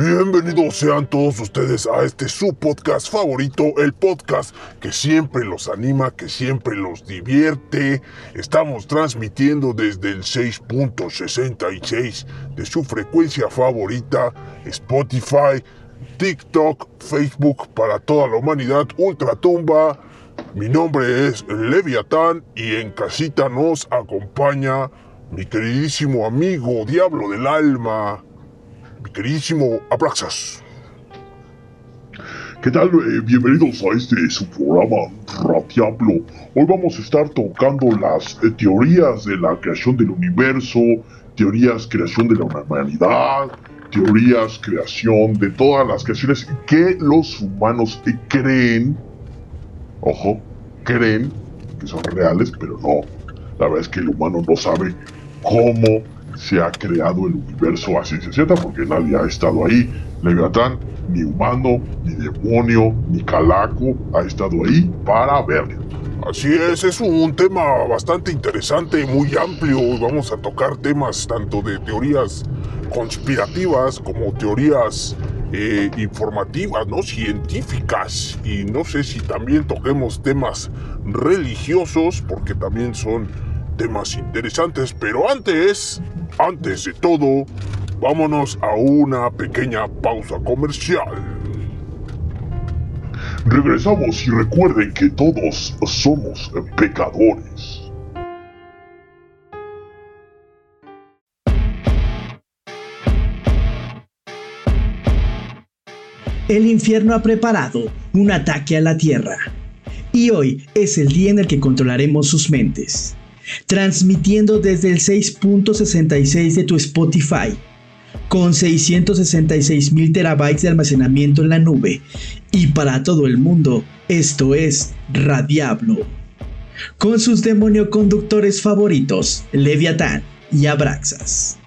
Bienvenidos sean todos ustedes a este su podcast favorito, el podcast que siempre los anima, que siempre los divierte. Estamos transmitiendo desde el 6.66 de su frecuencia favorita, Spotify, TikTok, Facebook para toda la humanidad, Ultratumba. Mi nombre es Leviatán y en casita nos acompaña mi queridísimo amigo Diablo del Alma mi queridísimo Abraxas. ¿Qué tal? Eh, bienvenidos a este su programa Radiablo. Hoy vamos a estar tocando las eh, teorías de la creación del universo, teorías creación de la humanidad, teorías creación de todas las creaciones que los humanos eh, creen, ojo, creen que son reales, pero no. La verdad es que el humano no sabe cómo se ha creado el universo a ciencia cierta porque nadie ha estado ahí. Leviatán, ni humano, ni demonio, ni calaco ha estado ahí para verlo. Así es, es un tema bastante interesante, muy amplio. Vamos a tocar temas tanto de teorías conspirativas como teorías eh, informativas, ¿no? Científicas. Y no sé si también toquemos temas religiosos, porque también son temas interesantes. Pero antes, antes de todo, vámonos a una pequeña pausa comercial. Regresamos y recuerden que todos somos pecadores. El infierno ha preparado un ataque a la Tierra. Y hoy es el día en el que controlaremos sus mentes transmitiendo desde el 6.66 de tu Spotify, con 666 mil terabytes de almacenamiento en la nube, y para todo el mundo, esto es Radiablo. Con sus demonio conductores favoritos, Leviatán y Abraxas.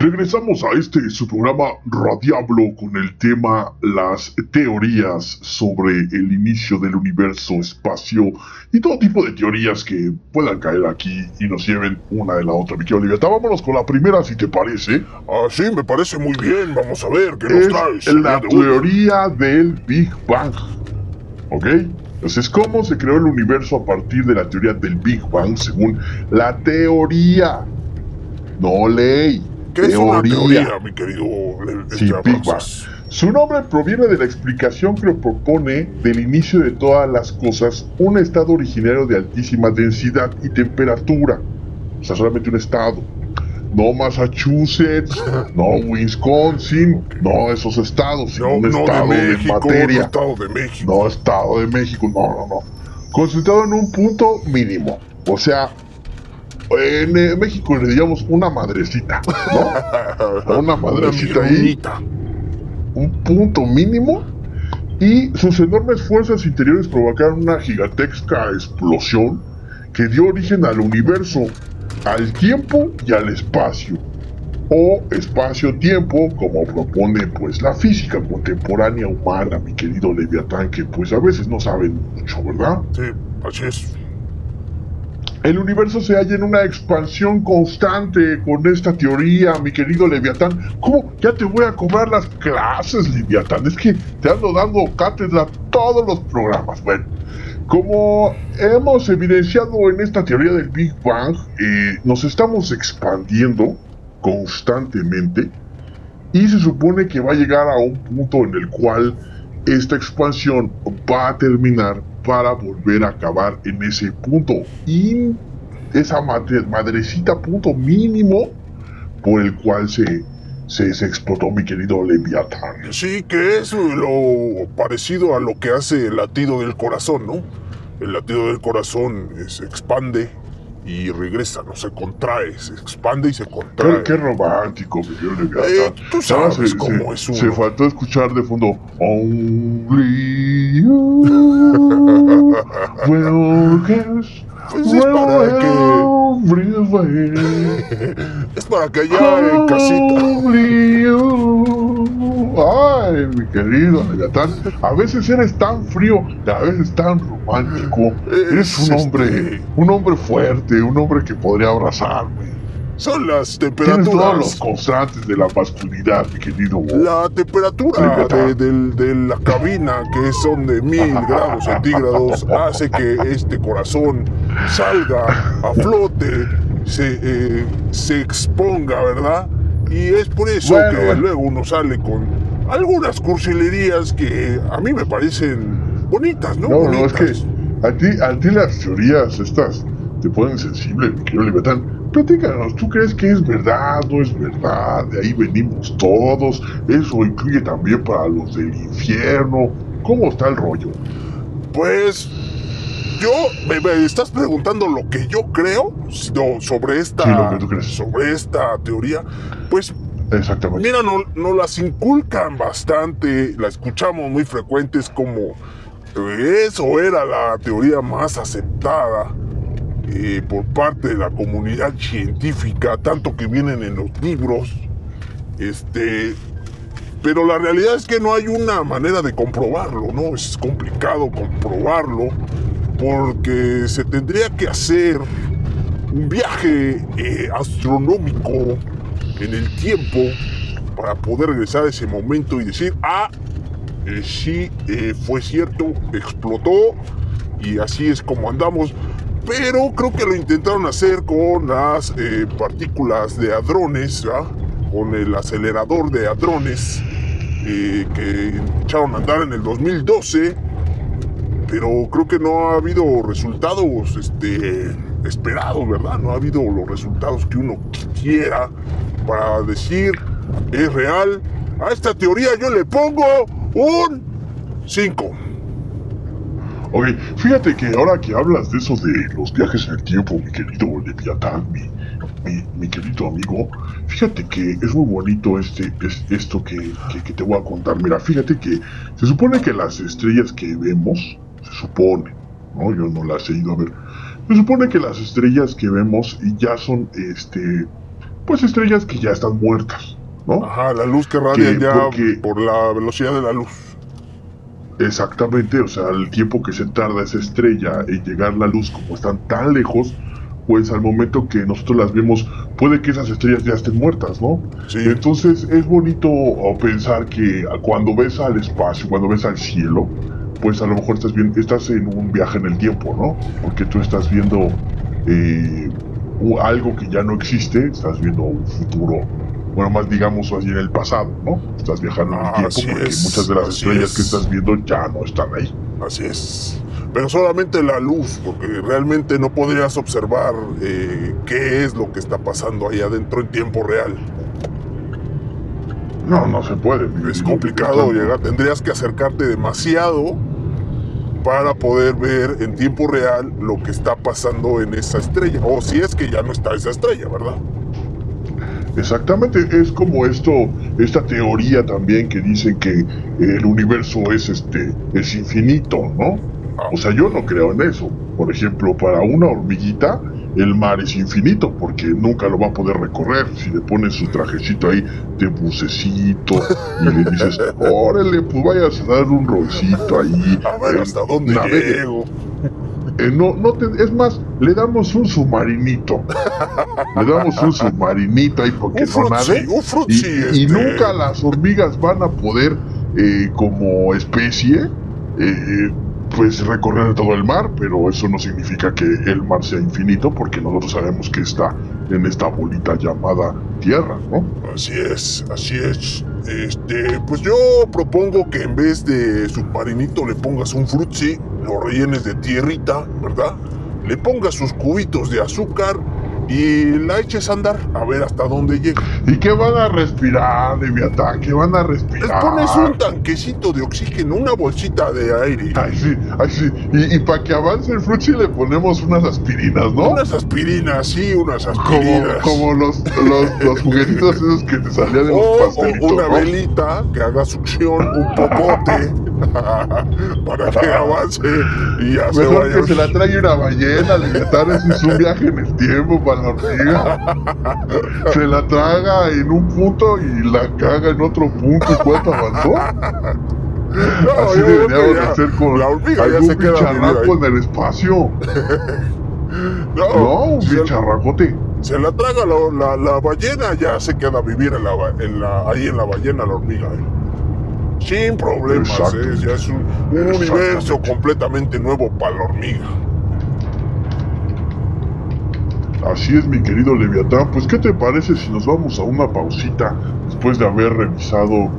Regresamos a este su programa Radiablo con el tema las teorías sobre el inicio del universo, espacio y todo tipo de teorías que puedan caer aquí y nos lleven una de la otra. Mi querido vámonos con la primera si te parece. Ah, sí, me parece muy bien. Vamos a ver qué nos traes. La teoría del Big Bang. ¿Ok? Entonces, ¿cómo se creó el universo a partir de la teoría del Big Bang según la teoría? No ley. ¿Qué es una teoría, mi querido sí, Big Bang. Su nombre proviene de la explicación que propone del inicio de todas las cosas un estado originario de altísima densidad y temperatura. O sea, solamente un estado. No Massachusetts, no Wisconsin, no esos estados, sino un estado de, materia. No estado de México. No estado de México, no, no, no. Concentrado en un punto mínimo. O sea, en eh, México le digamos una madrecita, ¿no? Una madrecita ahí. Un punto mínimo. Y sus enormes fuerzas interiores provocaron una gigantesca explosión que dio origen al universo, al tiempo y al espacio. O espacio-tiempo, como propone pues la física contemporánea humana, mi querido Leviatán, que pues a veces no saben mucho, ¿verdad? Sí, así es. El universo se halla en una expansión constante con esta teoría, mi querido Leviatán. ¿Cómo? Ya te voy a cobrar las clases, Leviatán. Es que te ando dando cátedra todos los programas. Bueno, como hemos evidenciado en esta teoría del Big Bang, eh, nos estamos expandiendo constantemente y se supone que va a llegar a un punto en el cual esta expansión va a terminar para volver a acabar en ese punto. Y esa madrecita punto mínimo por el cual se, se, explotó mi querido Leviathan. Sí, que es lo parecido a lo que hace el latido del corazón, ¿no? El latido del corazón se expande y regresa, no se contrae, se expande y se contrae. Qué, romántico, mi eh, Tú sabes cómo es uno. Se faltó escuchar de fondo Only you will pues es para que es para que allá en casita Ay, mi querido Leviatán, a veces eres tan frío a veces tan romántico. Eres un hombre, este- un hombre fuerte, un hombre que podría abrazarme. Son las Tienes todos los temperaturas. constantes de la masculinidad, mi querido. La temperatura de, del- de la cabina, que son de mil grados centígrados, hace que este corazón salga a flote, se, eh, se exponga, ¿verdad? Y es por eso Bueno, que bueno. luego uno sale con algunas cursilerías que a mí me parecen bonitas, ¿no? No, no, es que Bonitas. a ti, a ti las teorías estas te ponen sensible, mi querido Leviatán. Platícanos, ¿tú crees que es verdad? ¿No es verdad? De ahí venimos todos. Eso incluye también para los del infierno. ¿Cómo está el rollo? Pues yo me, me estás preguntando lo que yo creo so- sobre esta Sí, lo que tú crees. sobre esta teoría. Pues Exactamente. mira, no, no las inculcan bastante, la escuchamos muy frecuentes como eso era la teoría más aceptada eh, por parte de la comunidad científica, tanto que vienen en los libros. Este, pero la realidad es que no hay una manera de comprobarlo, ¿no? Es complicado comprobarlo porque se tendría que hacer un viaje eh, astronómico en el tiempo para poder regresar a ese momento y decir, ah, eh, sí, fue cierto, explotó y así es como andamos. Pero creo que lo intentaron hacer con las eh, partículas de hadrones, con el acelerador de hadrones eh, que echaron a andar en el 2012, pero creo que no ha habido resultados este, esperados, ¿verdad? No ha habido los resultados que uno quiera para decir es real. A esta teoría yo le pongo un 5. Ok, fíjate que ahora que hablas de eso de los viajes en el tiempo, mi querido Leviatán, mi, mi, mi querido amigo, fíjate que es muy bonito este, es, esto que, que, que te voy a contar. Mira, fíjate que se supone que las estrellas que vemos, se supone, ¿no? Yo no las he ido a ver. Se supone que las estrellas que vemos ya son, este, pues estrellas que ya están muertas, ¿no? Ajá, la luz que radia Que ya porque- por la velocidad de la luz. Exactamente, o sea, el tiempo que se tarda esa estrella en llegar la luz, como están tan lejos, pues al momento que nosotros las vemos, puede que esas estrellas ya estén muertas, ¿no? Sí. Entonces es bonito pensar que cuando ves al espacio, cuando ves al cielo, pues a lo mejor estás, bien, estás en un viaje en el tiempo, ¿no? Porque tú estás viendo eh, algo que ya no existe, estás viendo un futuro, bueno, más digamos así en el pasado, ¿no? Estás viajando en el tiempo así porque es, muchas de las estrellas es. que estás viendo ya no están ahí. Así es. Pero solamente la luz, porque realmente no podrías observar eh, qué es lo que está pasando ahí adentro en tiempo real. No, no se puede. Es complicado llegar, tendrías que acercarte demasiado para poder ver en tiempo real lo que está pasando en esa estrella. O si es que ya no está esa estrella, ¿verdad? Exactamente, es como esto, esta teoría también que dicen que el universo es este, es infinito, ¿no? O sea, yo no creo en eso. Por ejemplo, para una hormiguita, el mar es infinito porque nunca lo va a poder recorrer. Si le pones su trajecito ahí de bucecito y le dices, órale, pues vayas a dar un rolcito ahí. A ver hasta dónde navegue". llego. Eh, no, no te- es más, le damos un submarinito. le damos un submarinito ahí porque Un no frutzi, nade. un Y, frutzi, y este. nunca las hormigas van a poder, eh, como especie, eh, pues recorrer todo el mar, pero eso no significa que el mar sea infinito, porque nosotros sabemos que está en esta bolita llamada Tierra, ¿no? Así es, así es. Este, pues yo propongo que en vez de submarinito le pongas un frutzi, lo rellenes de tierrita, ¿verdad? Le pongas sus cubitos de azúcar y la eches a andar a ver hasta dónde llega. ¿Y qué van a respirar, Leviatán? ¿Qué van a Les respirar? pones un tanquecito de oxígeno, una bolsita de aire, Ay, sí, ay, sí. Y, para que avance el frutti le ponemos unas aspirinas, ¿no? unas aspirinas, sí, unas aspirinas. como los, los, los juguetitos esos que te salían de los o pastelitos, una ¿no? velita que haga succión, un popote. para que avance y ya se vaya. que se la traiga una ballena, Leviatán, eso es un viaje en el tiempo para la hormiga. Se la traga en un punto y la caga en otro punto. ¿Cuánto avanzó? No, Así deberíamos ya hacer con la hormiga ya algún se queda a vivir bicharraco en el espacio. No, No, un se, bicharracote. se la traga la, la- la ballena, ya se queda a vivir en la, en la- ahí en la ballena la hormiga. ¿eh? Sin problemas. ¿eh? ya es un, universo completamente nuevo para la hormiga. Así es, mi querido Leviatán. Pues, ¿qué te parece si nos vamos a una pausita después de haber revisado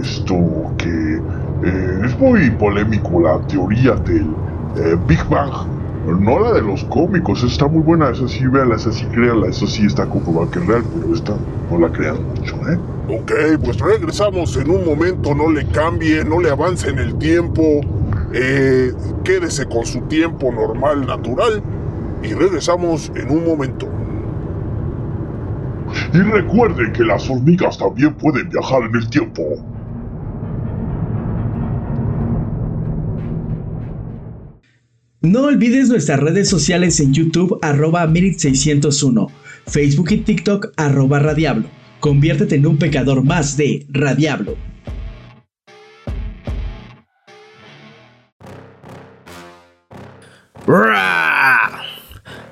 esto que eh, es muy polémico, la teoría del eh, Big Bang? No la de los cómicos, está muy buena, esa sí, véanla, esa sí, créanla, esa sí está comprobada que es real, pero esta no la crean mucho, ¿eh? Ok, pues regresamos en un momento, no le cambie, no le avance en el tiempo, eh, quédese con su tiempo normal, natural, y regresamos en un momento. Y recuerden que las hormigas también pueden viajar en el tiempo. No olvides nuestras redes sociales en YouTube arroba Mirit601, Facebook y TikTok arroba Radiablo. Conviértete en un pecador más de Radiablo. ¡Ra!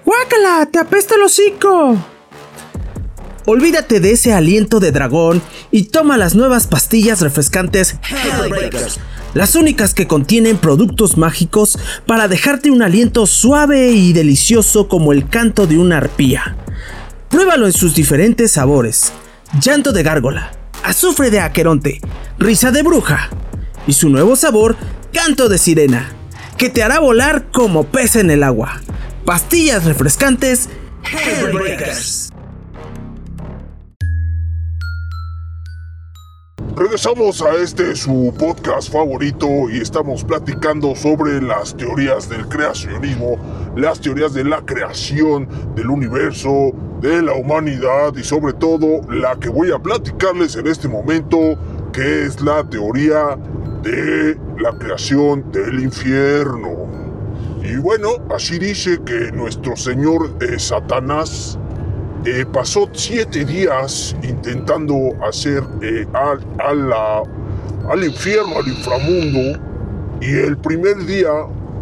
¡Guácala! ¡Te apesta el hocico! Olvídate de ese aliento de dragón y toma las nuevas pastillas refrescantes Hellbreakers, las únicas que contienen productos mágicos para dejarte un aliento suave y delicioso como el canto de una arpía. Pruébalo en sus diferentes sabores: llanto de gárgola, azufre de aqueronte, risa de bruja y su nuevo sabor, canto de sirena, que te hará volar como pez en el agua. Pastillas refrescantes Hellbreakers. Regresamos a este su podcast favorito y estamos platicando sobre las teorías del creacionismo, las teorías de la creación del universo, de la humanidad y sobre todo la que voy a platicarles en este momento, que es la teoría de la creación del infierno. Y bueno, así dice que nuestro señor eh, Satanás eh, pasó siete días intentando hacer eh, al, al infierno, al inframundo, y el primer día,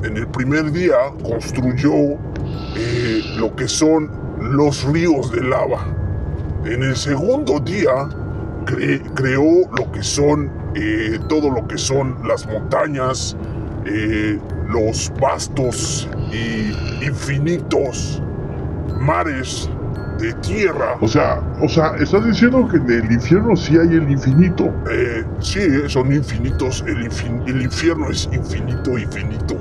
en el primer día, construyó eh, lo que son los ríos de lava. En el segundo día, cre- creó lo que son todo lo que son las montañas, los vastos y infinitos mares de tierra. O sea, o sea, estás diciendo que en el infierno sí hay el infinito. Eh, sí, son infinitos. El, infin- el infierno es infinito, infinito.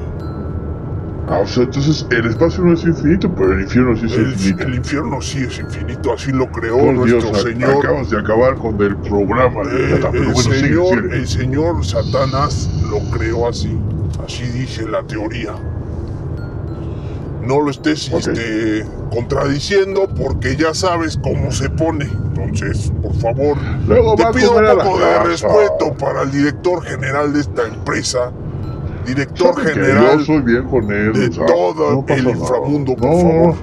Ah, o sea, entonces el espacio no es infinito, pero el infierno sí es El, infinito. el infierno sí es infinito, así lo creó Por nuestro Dios, Señor. acabas de acabar con el programa. Eh, pero el, bueno, señor sigue. el señor Satanás lo creó así. Así dice la teoría. No lo estés Ok. este, contradiciendo porque ya sabes cómo se pone. Entonces, por favor, Luego te pido un poco de casa. respeto para el director general de esta empresa. Director Saben general. Yo soy bien con él. de o sea, todo no el inframundo, por no, favor.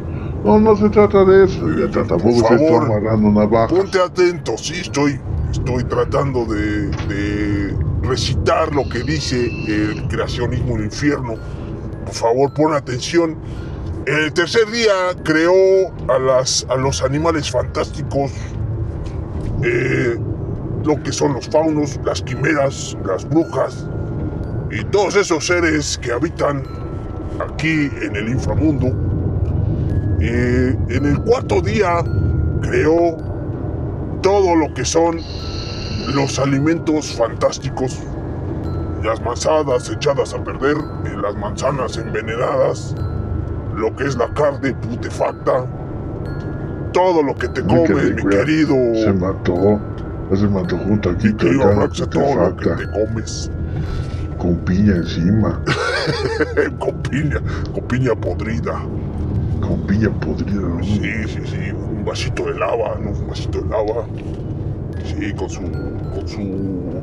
No, no se trata de eso. Leviatán, Tampoco Por favor. Ponte atento, sí, estoy, estoy tratando de, de recitar lo que dice el creacionismo del infierno. Por favor, pon atención. El tercer día creó a, las, a los animales fantásticos, eh, lo que son los faunos, las quimeras, las brujas y todos esos seres que habitan aquí en el inframundo. Eh, en el cuarto día creó todo lo que son los alimentos fantásticos, las manzanas echadas a perder, eh, las manzanas envenenadas, lo que es la carne putefacta, todo lo que te comes, mi querido, Se mató. Se mató junto aquí. mi querido carne todo lo que te comes, Con piña encima. con piña, con piña podrida. Con piña podrida. ¿no? Sí, sí, sí, un vasito de lava, ¿no? Un vasito de lava. Sí, con su. con su.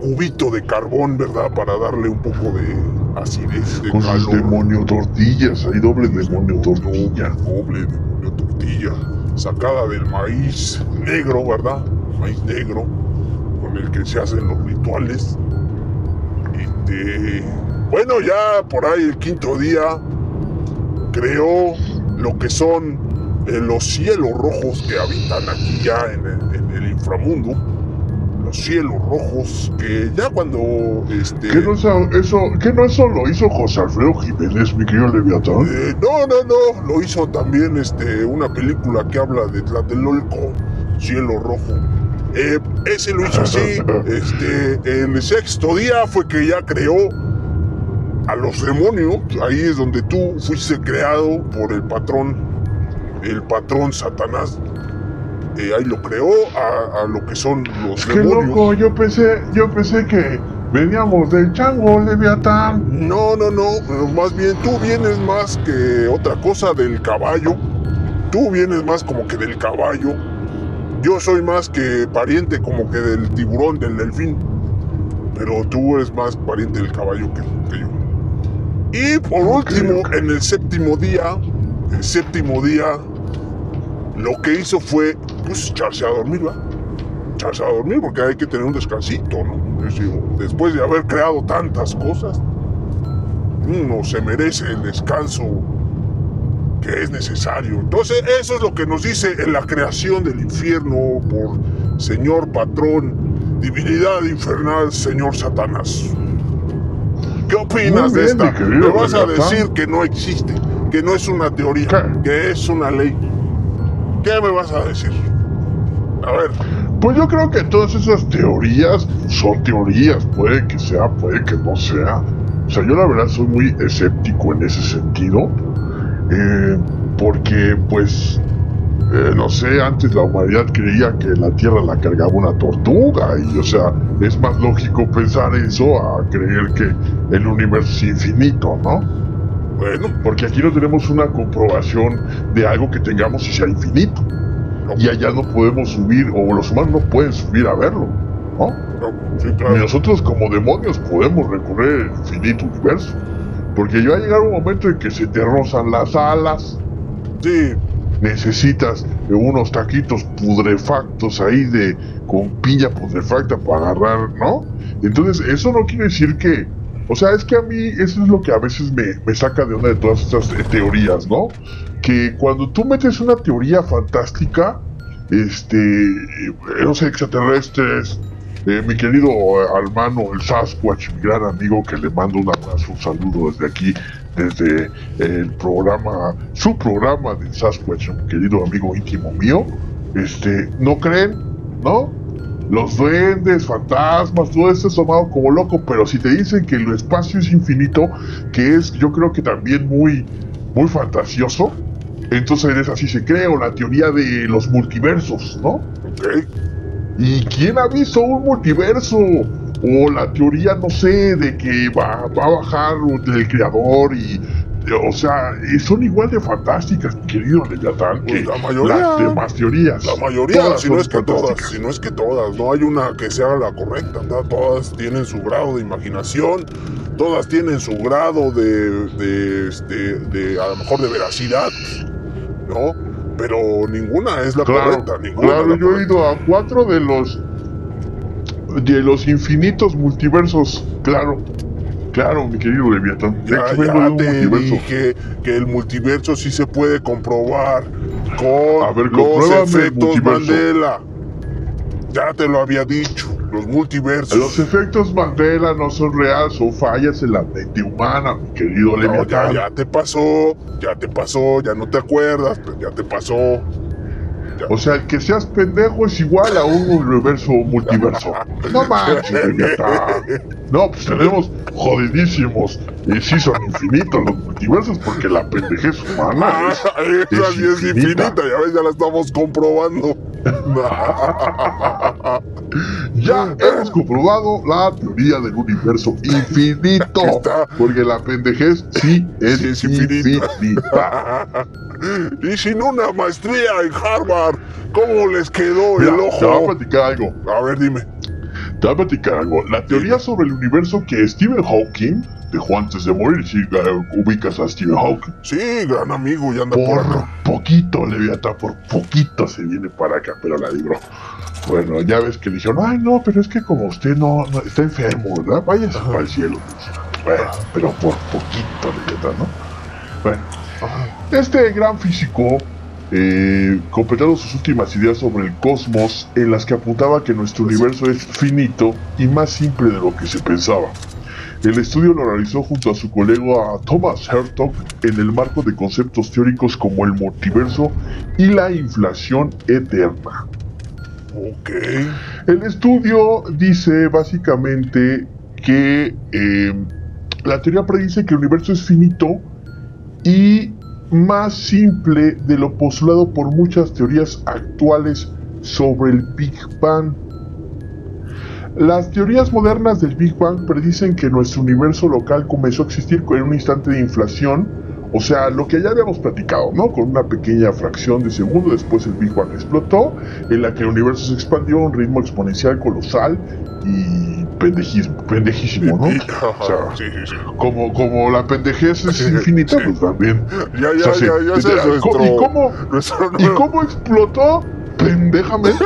cubito de carbón, ¿verdad? Para darle un poco de acidez, de Con sus calor. demonio tortillas, hay doble demonio tortilla. Doble demonio tortilla. Sacada del maíz negro, ¿verdad? Maíz negro. Con el que se hacen los rituales. Este, bueno, ya por ahí el quinto día creó lo que son eh, los cielos rojos que habitan aquí ya en el, en el inframundo. Los cielos rojos que ya cuando este, ¿Qué no, es eso, ¿Qué no eso lo hizo José Alfredo Jiménez, mi querido Leviatán? Eh, no, no, no, lo hizo también este, una película que habla de Tlatelolco, Cielo Rojo. Eh, ese lo hizo así. Este, el sexto día fue que ya creó a los demonios. Ahí es donde tú fuiste creado por el patrón, el patrón Satanás. Eh, ahí lo creó a, a lo que son los Qué demonios. loco, yo pensé, yo pensé que veníamos del chango, Leviatán. No, no, no. Más bien tú vienes más que otra cosa del caballo. Tú vienes más como que del caballo. Yo soy más que pariente como que del tiburón, del delfín. Pero tú eres más pariente del caballo que, que yo. Y por último, en el séptimo día, el séptimo día, lo que hizo fue, pues, echarse a dormir, ¿va? Echarse a dormir porque hay que tener un descansito, ¿no? Decir, después de haber creado tantas cosas, uno se merece el descanso que es necesario. Entonces, eso es lo que nos dice en la creación del infierno por Señor Patrón, divinidad infernal, Señor Satanás. ¿Qué opinas de esta? Me vas a decir que no existe, que no es una teoría, ¿Qué? que es una ley. ¿Qué me vas a decir? A ver, Pues yo creo que todas esas teorías son teorías, puede que sea, puede que no sea. O sea, yo la verdad soy muy escéptico en ese sentido, eh, porque pues, eh, no sé, antes la humanidad creía que la Tierra la cargaba una tortuga, y o sea, es más lógico pensar eso a creer que el universo es infinito, ¿no? bueno, Porque aquí no tenemos una comprobación de algo que tengamos y sea infinito. Y allá no podemos subir, o los humanos no pueden subir a verlo, ¿no? Y nosotros como demonios podemos recorrer el infinito universo. Porque ya va a llegar un momento en que se te rozan las alas, Sí, necesitas unos taquitos pudrefactos ahí de con piña pudrefacta para agarrar, ¿no? Entonces, eso no quiere decir que, o sea, es que a mí eso es lo que a veces me, saca de una de todas estas eh, teorías, ¿no? Que cuando tú metes una teoría fantástica, este, eh, no sé, extraterrestres, eh, mi querido eh, hermano, el Sasquatch, mi gran amigo, que le mando un abrazo, un saludo desde aquí, desde el programa, su programa del Sasquatch, mi querido amigo íntimo mío, este, no creen, ¿no? Los duendes, fantasmas, todo esto es tomado como loco, pero si te dicen que el espacio es infinito, que es yo creo que también muy, muy fantasioso, entonces eres así se cree, o la teoría de los multiversos, ¿no? ¿Y quién ha visto un multiverso? O la teoría, no sé, de que va, va a bajar el creador y... O sea, son igual de fantásticas, querido Leviatán, que Pues la mayoría. las demás teorías. La mayoría, Todas si no es que todas, si no es que todas, no hay una que sea la correcta, ¿verdad? todas tienen su grado de imaginación, todas tienen su grado de, de, este, de a lo mejor de veracidad, ¿no? Pero ninguna es la Claro, correcta, ninguna. claro, la yo he ido a cuatro de los de los infinitos multiversos, claro, claro, mi querido Leviatán. Ya, te dije que el multiverso sí se puede comprobar con A ver, los efectos. Mandela. Ya te lo había dicho, los multiversos. Los efectos Mandela no son reales, son fallas en la mente humana, mi querido No, ya, Leviatán. ya te pasó, ya te pasó, ya no te acuerdas, pero ya te pasó. O sea, el que seas pendejo es igual a un universo multiverso. No manches. No, pues tenemos jodidísimos. Y sí son infinitos los multiversos porque la pendejez humana Ah, es, esa es sí es infinita. infinita, ya ves, ya la estamos comprobando. Ya hemos comprobado la teoría del universo infinito. Porque la pendejez sí es, Sí es infinita. infinita. y sin una maestría en Harvard, ¿cómo les quedó Mira, el te voy a ojo? platicar algo. A ver, dime. Te Te voy a platicar algo. La teoría sobre el universo que Stephen Hawking dejó antes de morir, si ubicas a Stephen Hawking. Sí, gran amigo, y anda Por por... poquito, Leviatán, por poquito se viene para acá, pero la libró. Bueno, ya ves que le dijeron, ay, no, pero es que como usted no, no- está enfermo, ¿verdad? Váyase para el cielo. Bueno, pero por poquito, Leviatán, ¿no? Bueno, este gran físico, eh, completando sus últimas ideas sobre el cosmos, en las que apuntaba que nuestro universo es finito y más simple de lo que se pensaba. El estudio lo realizó junto a su colega Thomas Hertog en el marco de conceptos teóricos como el multiverso y la inflación eterna. Ok. El estudio dice básicamente que eh, la teoría predice que el universo es finito y más simple de lo postulado por muchas teorías actuales sobre el Big Bang. Las teorías modernas del Big Bang predicen que nuestro universo local comenzó a existir en un instante de inflación, o sea, lo que ya habíamos platicado, ¿no? Con una pequeña fracción de segundo, después el Big Bang explotó, en la que el universo se expandió a un ritmo exponencial colosal y pendejismo, pendejísimo, ¿no? Y- O sea, sí, sí, sí. como, como la pendejez es infinita, pues también. Ya, O ya, sea, ya, ¿Y nuestro... cómo, nuestro ¿Y nuevo- cómo explotó? Pendejamente.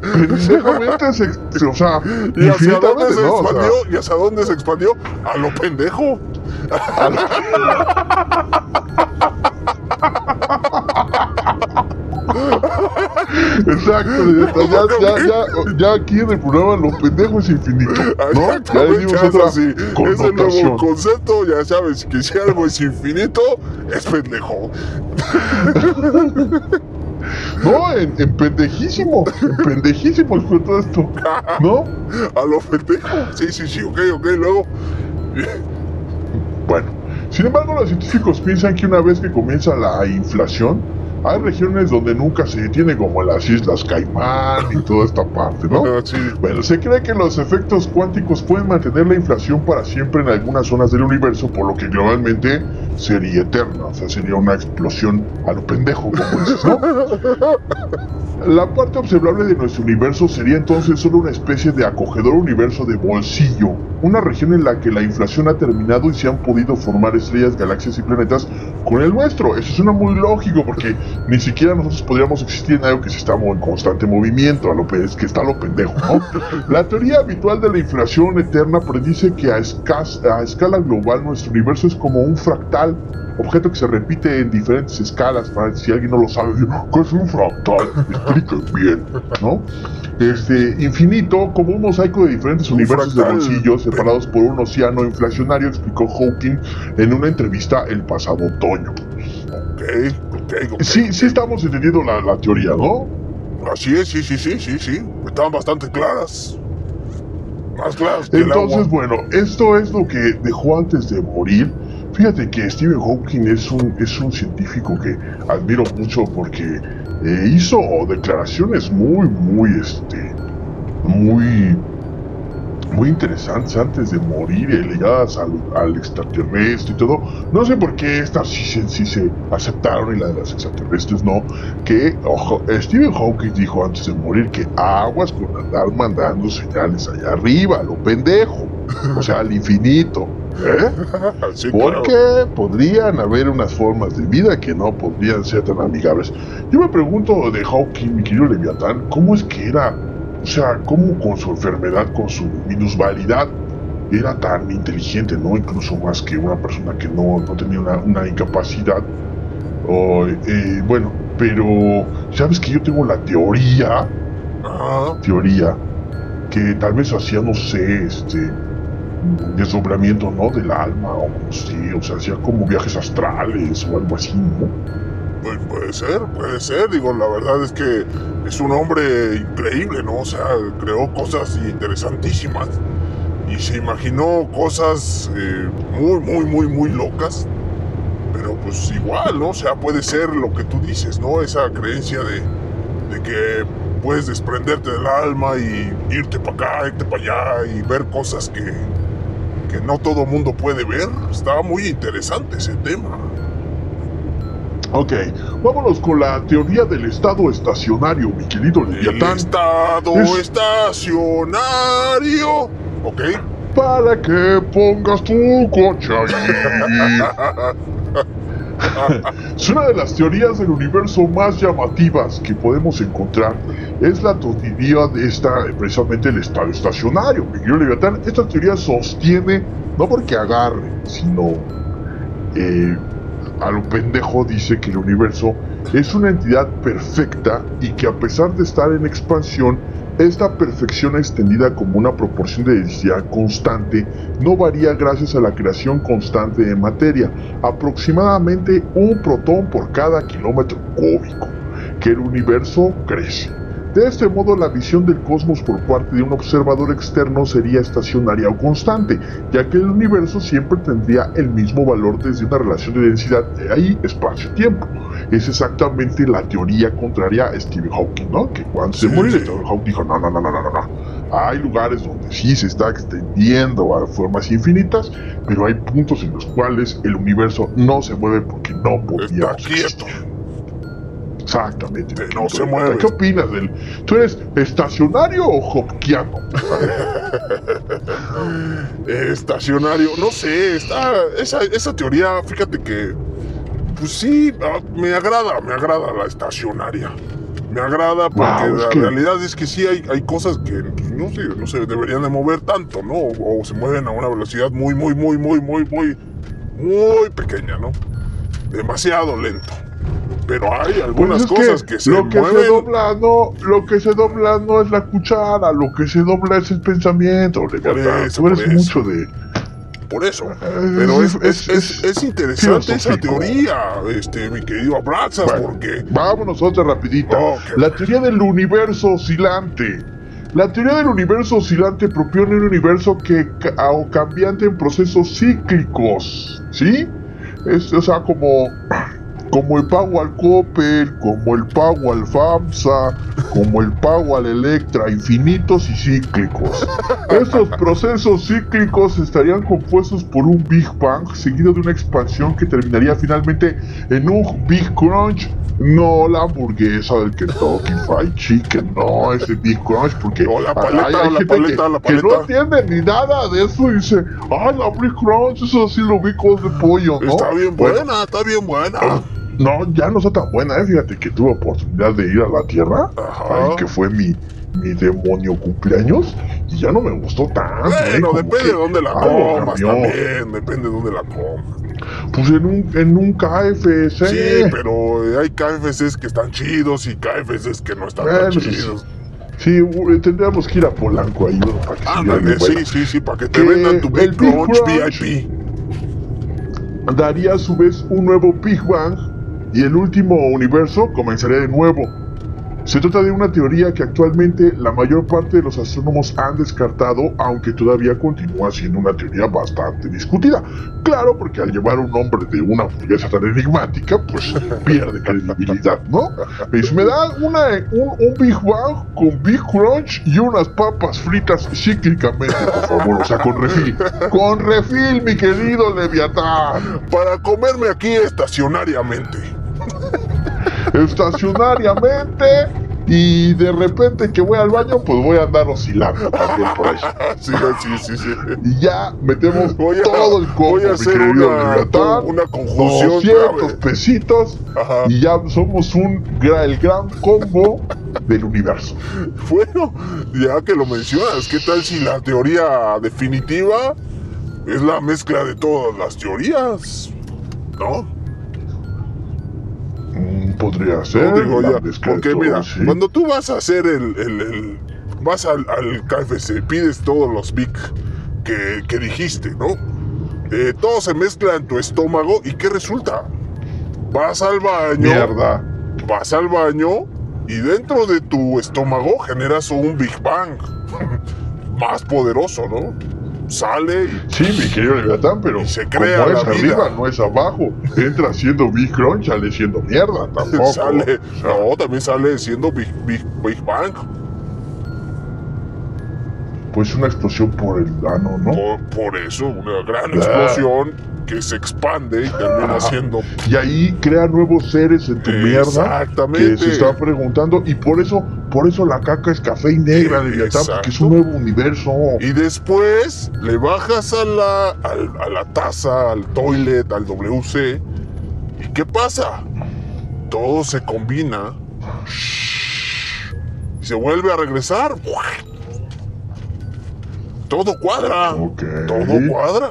Pendejamente se, o sea, ¿Y hacia dónde se ¿no? O sea, expandió? ¿Y hacia dónde se expandió? A lo pendejo. exacto, ya, ya, ya, ya, aquí en el programa lo pendejo es infinito, ¿no? Ya eso otra sí. Ese connotación. nuevo concepto, ya sabes, que si algo es infinito, es pendejo. No, en, en pendejísimo, en pendejísimo explotó esto, ¿no? A lo pendejo. Sí, sí, sí, ok, ok, luego. Bueno, sin embargo, los científicos piensan que una vez que comienza la inflación, hay regiones donde nunca se detiene, como las Islas Caimán y toda esta parte, ¿no? Sí. Bueno, se cree que los efectos cuánticos pueden mantener la inflación para siempre en algunas zonas del universo, por lo que globalmente sería eterna, o sea, sería una explosión a lo pendejo, como dices, ¿no? La parte observable de nuestro universo sería entonces solo una especie de acogedor universo de bolsillo, una región en la que la inflación ha terminado y se han podido formar estrellas, galaxias y planetas con el nuestro. Eso suena muy lógico porque ni siquiera nosotros podríamos existir en algo que se está en constante movimiento, a lo es que está lo pendejo, ¿no? La teoría habitual de la inflación eterna predice que a, escas- a escala global nuestro universo es como un fractal objeto que se repite en diferentes escalas, para si alguien no lo sabe, ¿qué es un fractal? Expliquen bien, ¿no? Este, infinito, como un mosaico de diferentes Un universos de bolsillos separados por un océano inflacionario, explicó Hawking en una entrevista el pasado otoño. Ok, Sí, sí estamos entendiendo la, la teoría, ¿no? Así es, sí, sí, sí, sí, sí. Estaban bastante claras. Más claras que el Entonces, agua. bueno, esto es lo que dejó antes de morir. Fíjate que Stephen Hawking es un, es un científico que admiro mucho porque eh, hizo declaraciones muy, muy, este, muy, muy interesantes antes de morir, ligadas al, al extraterrestre y todo. No sé por qué estas sí, se- sí se aceptaron y la de las extraterrestres no. Que, ojo, Stephen Hawking dijo antes de morir que aguas con andar mandando señales allá arriba, lo pendejo. O sea, al infinito. ¿eh? Sí, claro. Porque podrían haber unas formas de vida que no podrían ser tan amigables. Yo me pregunto de Hawking, mi querido Leviatán, ¿cómo es que era, sea, cómo con su enfermedad, con su minusvalidad, era tan inteligente, ¿no? Incluso más que una persona que no, no tenía una, una incapacidad. Eh, bueno, pero, ¿sabes que yo tengo la teoría? Teoría que tal vez hacía, no sé, este desdoblamiento, ¿no? Del alma, o sé, o sea, hacía como viajes astrales o algo así, ¿no? Puede ser, puede ser. Digo, la verdad es que es un hombre increíble, ¿no? O sea, creó cosas interesantísimas. Y se imaginó cosas eh, muy, muy, muy, muy locas. Pero pues igual, ¿no? O sea, puede ser lo que tú dices, ¿no? Esa creencia de, de que puedes desprenderte del alma y irte para acá, irte para allá y ver cosas que, que no todo mundo puede ver. Está muy interesante ese tema. Ok, vámonos con la teoría del estado estacionario, mi querido Leviatán. estado Es- estacionario. Ok. Para que pongas tu coche ahí. Es una de las teorías del universo más llamativas que podemos encontrar. Es la teoría de esta, precisamente el estado estacionario. Mi querido Leviatán, esta teoría sostiene, no porque agarre, sino eh, a lo pendejo dice que el universo es una entidad perfecta y que a pesar de estar en expansión, esta perfección extendida como una proporción de densidad constante no varía gracias a la creación constante de materia, aproximadamente un protón por cada kilómetro cúbico, que el universo crece. De este modo, la visión del cosmos por parte de un observador externo sería estacionaria o constante, ya que el universo siempre tendría el mismo valor desde una relación de densidad, de ahí espacio-tiempo. Es exactamente la teoría contraria a Stephen Hawking, ¿no? Que cuando se murió, sí. Stephen Hawking dijo, no, no, no, no, no, no, no. Hay lugares donde sí se está extendiendo a formas infinitas, pero hay puntos en los cuales el universo no se mueve porque no Está podíamos quieto. Exactamente. No se mueve. ¿Qué opinas del? ¿Tú eres estacionario o hopkiano? Estacionario, no sé, está, esa, esa teoría, fíjate que, pues sí, ah, me agrada, me agrada la estacionaria. Me agrada porque Wow, es la que- realidad es que sí hay, hay cosas que pues, no sé, no se deberían de mover tanto, ¿no? O, se mueven a una velocidad muy, muy, muy, muy, muy, muy, muy pequeña, ¿no? Demasiado lento. Pero hay algunas Pues es cosas que, se lo que mueven. se dobla no, lo que se dobla no es la cuchara, lo que se dobla es el pensamiento, Leviatán. eso, Tú eres por eso. mucho de Por eso. Eh, Pero es, es- es, es, es interesante esa teoría, este, mi querido Abrazas, Bueno, porque. Vámonos otra rapidita. Ok. La teoría del universo oscilante. La teoría del universo oscilante propone un universo que o cambiante en procesos cíclicos, ¿sí? Es, o sea, como, como el pago al Coppel, como el pago al FAMSA, como el pago al Electra, infinitos y cíclicos. Estos procesos cíclicos estarían compuestos por un Big Bang seguido de una expansión que terminaría finalmente en un Big Crunch. No la hamburguesa del Kentucky Fried Chicken, no ese Big Crunch, porque O la hay- paleta, la paleta, que, la que no entiende ni nada de eso y dice, ay, la Big Crunch, eso sí lo vi con de pollo, ¿no? Está bien Bueno, buena, está bien buena. no, ya no está tan buena, ¿eh? Fíjate que tuve oportunidad de ir a la Tierra, Ajá. ahí que fue mi, mi demonio cumpleaños, y ya no me gustó tanto. ¿eh? Bueno, depende de dónde la comas también, depende de dónde la comas. Pues en un, en un KFC. Sí, pero eh, hay KFCs que están chidos y KFCs que no están tan Bueno, chidos. Sí, u- tendríamos que ir a Polanco ahí, bueno, para que Ándale, sí, sí, sí, para que te vendan tu Big Crunch- VIP. Daría a su vez un nuevo Big Bang y el último universo comenzaría de nuevo. Se trata de una teoría que actualmente la mayor parte de los astrónomos han descartado, aunque todavía continúa siendo una teoría bastante discutida. Claro, porque al llevar un nombre de una hamburguesa tan enigmática, pues pierde credibilidad, ¿no? Pues me da una, un, un Big Bang con Big Crunch y unas papas fritas cíclicamente, por favor, o sea, con refil. Con refil, mi querido Leviatán. Para comerme aquí estacionariamente. Estacionariamente y de repente que voy al baño, pues voy a andar oscilando también por ahí. Sí, sí, sí, sí. Y ya metemos Voy a- todo el combo, voy a hacer una- Leviatán. una conjunción 200 grave. pesitos Ajá. y ya somos un el gran combo del universo. Bueno, ya que lo mencionas, ¿qué tal si la teoría definitiva es la mezcla de todas las teorías? ¿No? Podría ser. No digo ya, porque mira, sí. cuando tú vas a hacer el, el- el- vas al, al KFC, pides todos los Big que, que dijiste, ¿no? Eh, todo se mezcla en tu estómago y ¿qué resulta? Vas al baño, Mierda. vas al baño y dentro de tu estómago generas un Big Bang más poderoso, ¿no? Sale y Sí, mi querido Leviatán, pero se crea como la es vida. arriba, no es abajo. Entra siendo Big Crunch, sale siendo mierda tampoco. sale, O sea, no, también sale siendo Big, Big, Big Bang. pues una explosión por el ano, ¿no? Por, por eso, una gran explosión que se expande y termina siendo Y ahí crea nuevos seres en tu mierda Exactamente. que se están preguntando y por eso, por eso la caca es café y negra de porque es un nuevo universo. Y después le bajas a la, al- a la taza, al toilet, al WC. ¿Y qué pasa? Todo se combina. Y se vuelve a regresar. Todo cuadra. Todo cuadra.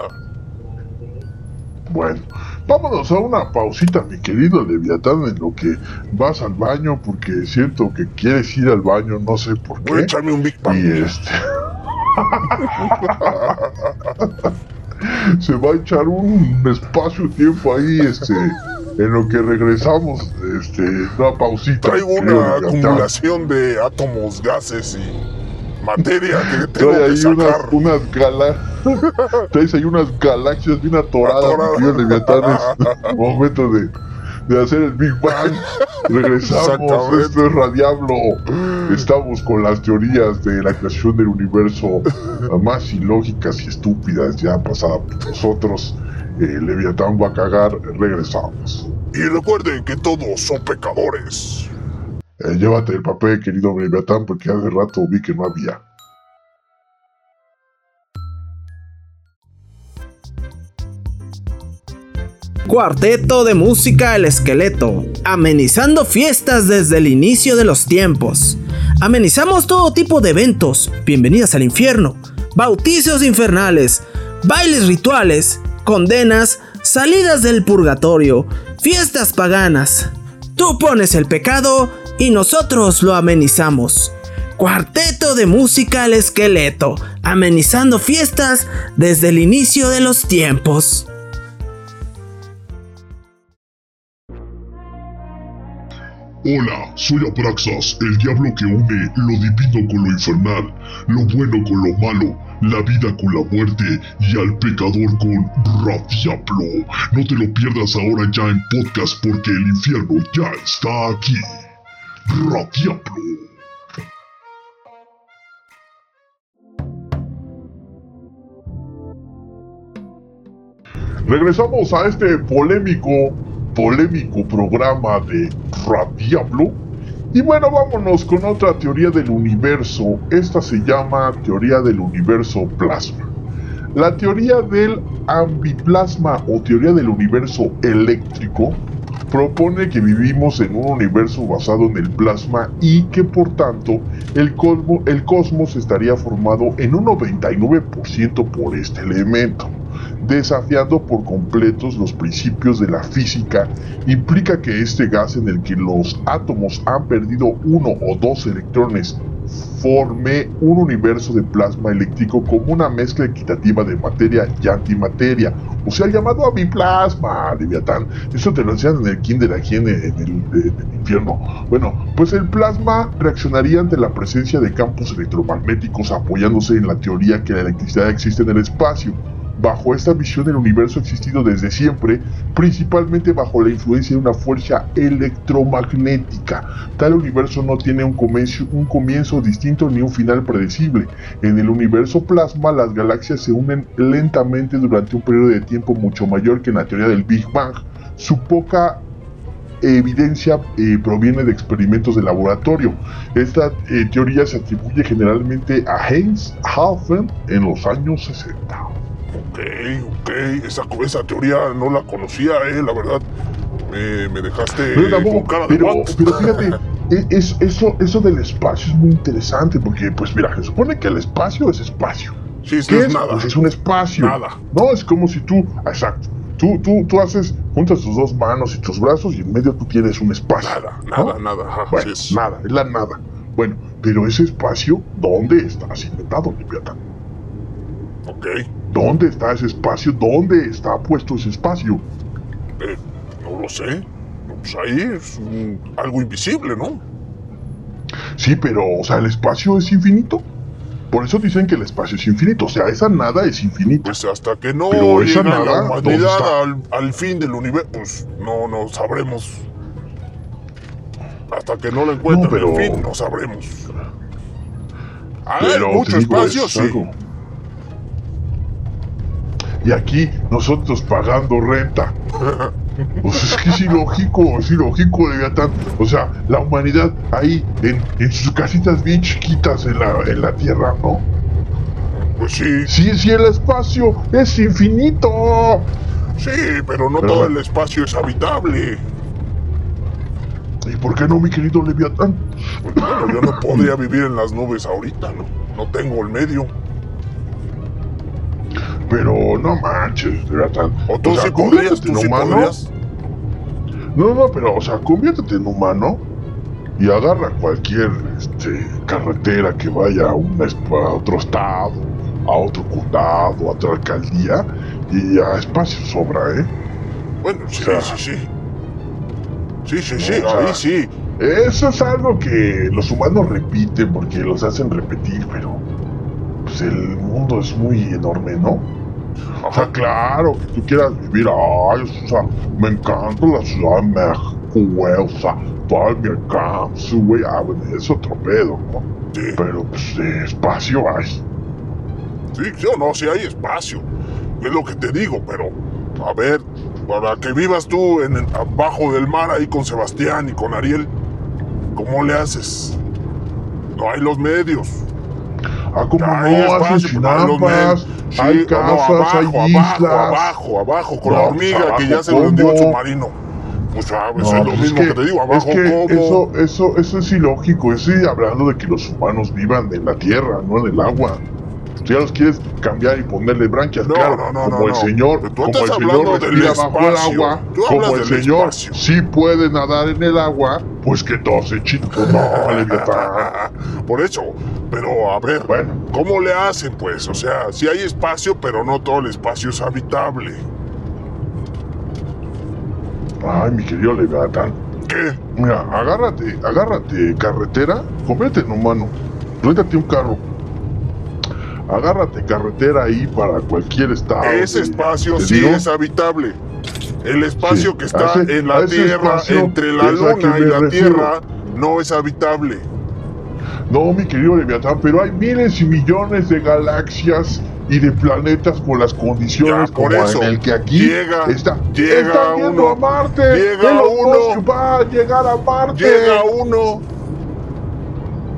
Bueno, vámonos a una pausita, mi querido Leviatán, en lo que vas al baño, porque siento que quieres ir al baño, no sé por Voy a qué. echarme un Big Bang. Y este. Se va a echar un espacio-tiempo ahí, este. En lo que regresamos, este, una pausita. Traigo una acumulación de átomos, gases y materia que tengo Trae que ahí unas, sacar. unas galaxias. Traes ahí unas galaxias bien atoradas. Es momento de, de hacer el Big Bang. Regresamos. Esto es Radiablo. Estamos con las teorías de la creación del universo más ilógicas y estúpidas ya pasadas por nosotros. Eh, Leviatán va a cagar. Regresamos. Y recuerden que todos son pecadores. Eh, llévate el papel, querido Leviatán, porque hace rato vi que no había. Cuarteto de música El Esqueleto, amenizando fiestas desde el inicio de los tiempos. Amenizamos todo tipo de eventos, bienvenidas al infierno, bautizos infernales, bailes rituales, condenas, salidas del purgatorio, fiestas paganas. Tú pones el pecado y nosotros lo amenizamos. Cuarteto de música El Esqueleto, amenizando fiestas desde el inicio de los tiempos. Hola, soy Abraxas, el diablo que une lo divino con lo infernal, lo bueno con lo malo, la vida con la muerte y al pecador con Radiablo. No te lo pierdas ahora ya en podcast porque el infierno ya está aquí. Radiablo. Regresamos a este polémico, polémico programa de Radiablo. Y bueno, vámonos con otra teoría del universo. Esta se llama teoría del universo plasma. La teoría del ambiplasma o teoría del universo eléctrico propone que vivimos en un universo basado en el plasma y que por tanto el, cosmo- el cosmos estaría formado en un 99% por este elemento desafiando por completos los principios de la física, implica que este gas en el que los átomos han perdido uno o dos electrones forme un universo de plasma eléctrico como una mezcla equitativa de materia y antimateria, o sea, llamado amiplasma, Leviatán. Eso te lo enseñan en el kinder aquí en el- en el infierno. Bueno, pues el plasma reaccionaría ante la presencia de campos electromagnéticos apoyándose en la teoría que la electricidad existe en el espacio. Bajo esta visión el universo ha existido desde siempre, principalmente bajo la influencia de una fuerza electromagnética. Tal universo no tiene un comienzo, un comienzo distinto ni un final predecible. En el universo plasma las galaxias se unen lentamente durante un periodo de tiempo mucho mayor que en la teoría del Big Bang. Su poca evidencia eh, proviene de experimentos de laboratorio. Esta eh, teoría se atribuye generalmente a Heinz Halfen en los años 60. Ok, ok, esa, esa teoría no la conocía, eh, la verdad. Me, me dejaste Pero tampoco- con cara de pero, pero fíjate, e- es, eso, eso del espacio es muy interesante porque, pues mira, se supone que el espacio es espacio. Sí, es, ¿Qué no es? nada. Pues es un espacio. Nada. No, es como si tú, exacto, tú, tú, tú haces, juntas tus dos manos y tus brazos y en medio tú tienes un espacio. Nada, ¿no? nada, nada. ajá, Bueno, así es. nada, es la nada. Bueno, pero ese espacio, ¿dónde está cimentado, Leviatán? Ok, ¿Dónde está ese espacio? ¿Dónde está puesto ese espacio? eh, no lo sé. Pues ahí es un- algo invisible, ¿no? Sí, pero, o sea, el espacio es infinito. Por eso dicen que el espacio es infinito. O sea, esa nada es infinita. Pues hasta que no Pero esa la nada, ¿dónde humanidad al, al fin del universo, pues no, no sabremos. Hasta que no lo encuentren No, pero- el fin, no sabremos. Hay Pero mucho espacio, es sí. algo. Y aquí nosotros pagando renta. Pues es que es ilógico, es ilógico, Leviatán. O sea, la humanidad ahí en, en sus casitas bien chiquitas en la, en la Tierra, ¿no? Pues sí, Sí, sí, el espacio es infinito. sí, pero no Pero todo el espacio es habitable. ¿Y por qué no, mi querido Leviatán? Bueno, yo no podría vivir en las nubes ahorita, ¿no? No tengo el medio. Pero no manches, Leviatán. O tú sea, sí podrías, conviértete tú en sí humano. podrías. No, no, pero, o sea, conviértete en humano y agarra cualquier este, carretera que vaya a, un a otro estado, a otro condado, a otra alcaldía y a espacio sobra, ¿eh? Bueno, sí, sea, sí, sí. Sí, sí, sí, o ahí sí. Eso es algo que los humanos repiten porque los hacen repetir, pero pues el mundo es muy enorme, ¿no? O sea, claro que tú quieras vivir, ay, o sea, me encanta la ciudad de México, güey, o sea, todo mi alcance, güey, ah, bueno, es otro pedo, ¿no? Sí, Pero pues de espacio hay. sí, yo no, sí hay espacio. Es lo que te digo, pero a ver, para que vivas tú en el- abajo del mar ahí con Sebastián y con Ariel, ¿cómo le haces? No hay los medios. Ah, como Hay no, hacen espacio, pero hay los medios. Sí, hay no, casas, abajo, hay abajo, islas. abajo, abajo, con No, la hormiga abajo, que ya se le hundió el submarino. Pues sabes, No, es lo pues mismo que, te digo, abajo es que. Eso, eso, eso es ilógico. Estoy hablando de que los humanos vivan en la tierra, no en el agua. Tú ya los quieres cambiar y ponerle branquias, No, claro. no, no, como no, el señor, Tú como el señor respira bajo el agua, como el señor espacio. sí puede nadar en el agua, pues que tose chico. No. Por eso, pero a ver, Bueno. ¿cómo le hacen pues? O sea, sí hay espacio, pero no todo el espacio es habitable. Ay, mi querido Leviatán. ¿Qué? Mira, agárrate, agárrate carretera, conviértete en humano, réntate un carro. Agárrate carretera ahí para cualquier estado. Ese de- espacio sí digo. es habitable. El espacio Sí, que está ese- en la Tierra, entre la Luna y la refiero. Tierra, no es habitable. No, mi querido Leviatán, pero hay miles y millones de galaxias y de planetas con las condiciones Ya, por como eso, en el que aquí llega- está. llega está uno, a Marte. llega uno. Va a llegar a Marte. Llega uno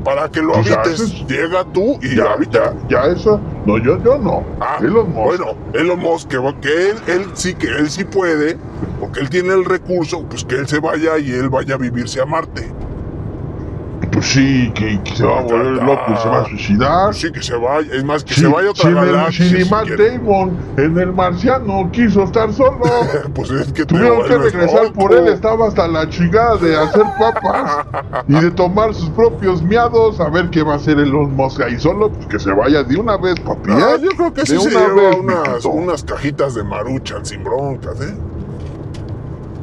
para que lo habites. Llega tú y ya, habita. ya, ya eso. No, yo, yo no. Ah, Elon Musk. Bueno, Elon Musk, que, que él, él sí que él sí puede, porque él tiene el recurso, pues que él se vaya y él vaya a vivirse a Marte. Pues sí, que, que se va a volver loco y se va a suicidar. Pues sí, que se vaya, es más, que Sí, se vaya a otra si en el- galaxia. si si Matt. Damon en el marciano quiso estar solo. Pues es que Tuvieron que regresar loco. por él, estaba hasta la chingada de hacer papas y de tomar sus propios miados. A ver qué va a hacer Elon Musk ahí solo, pues que se vaya de una vez, papi. Ah, ¿eh? yo creo que sí De se una lleva vez, unas, unas cajitas de maruchan sin broncas, ¿eh?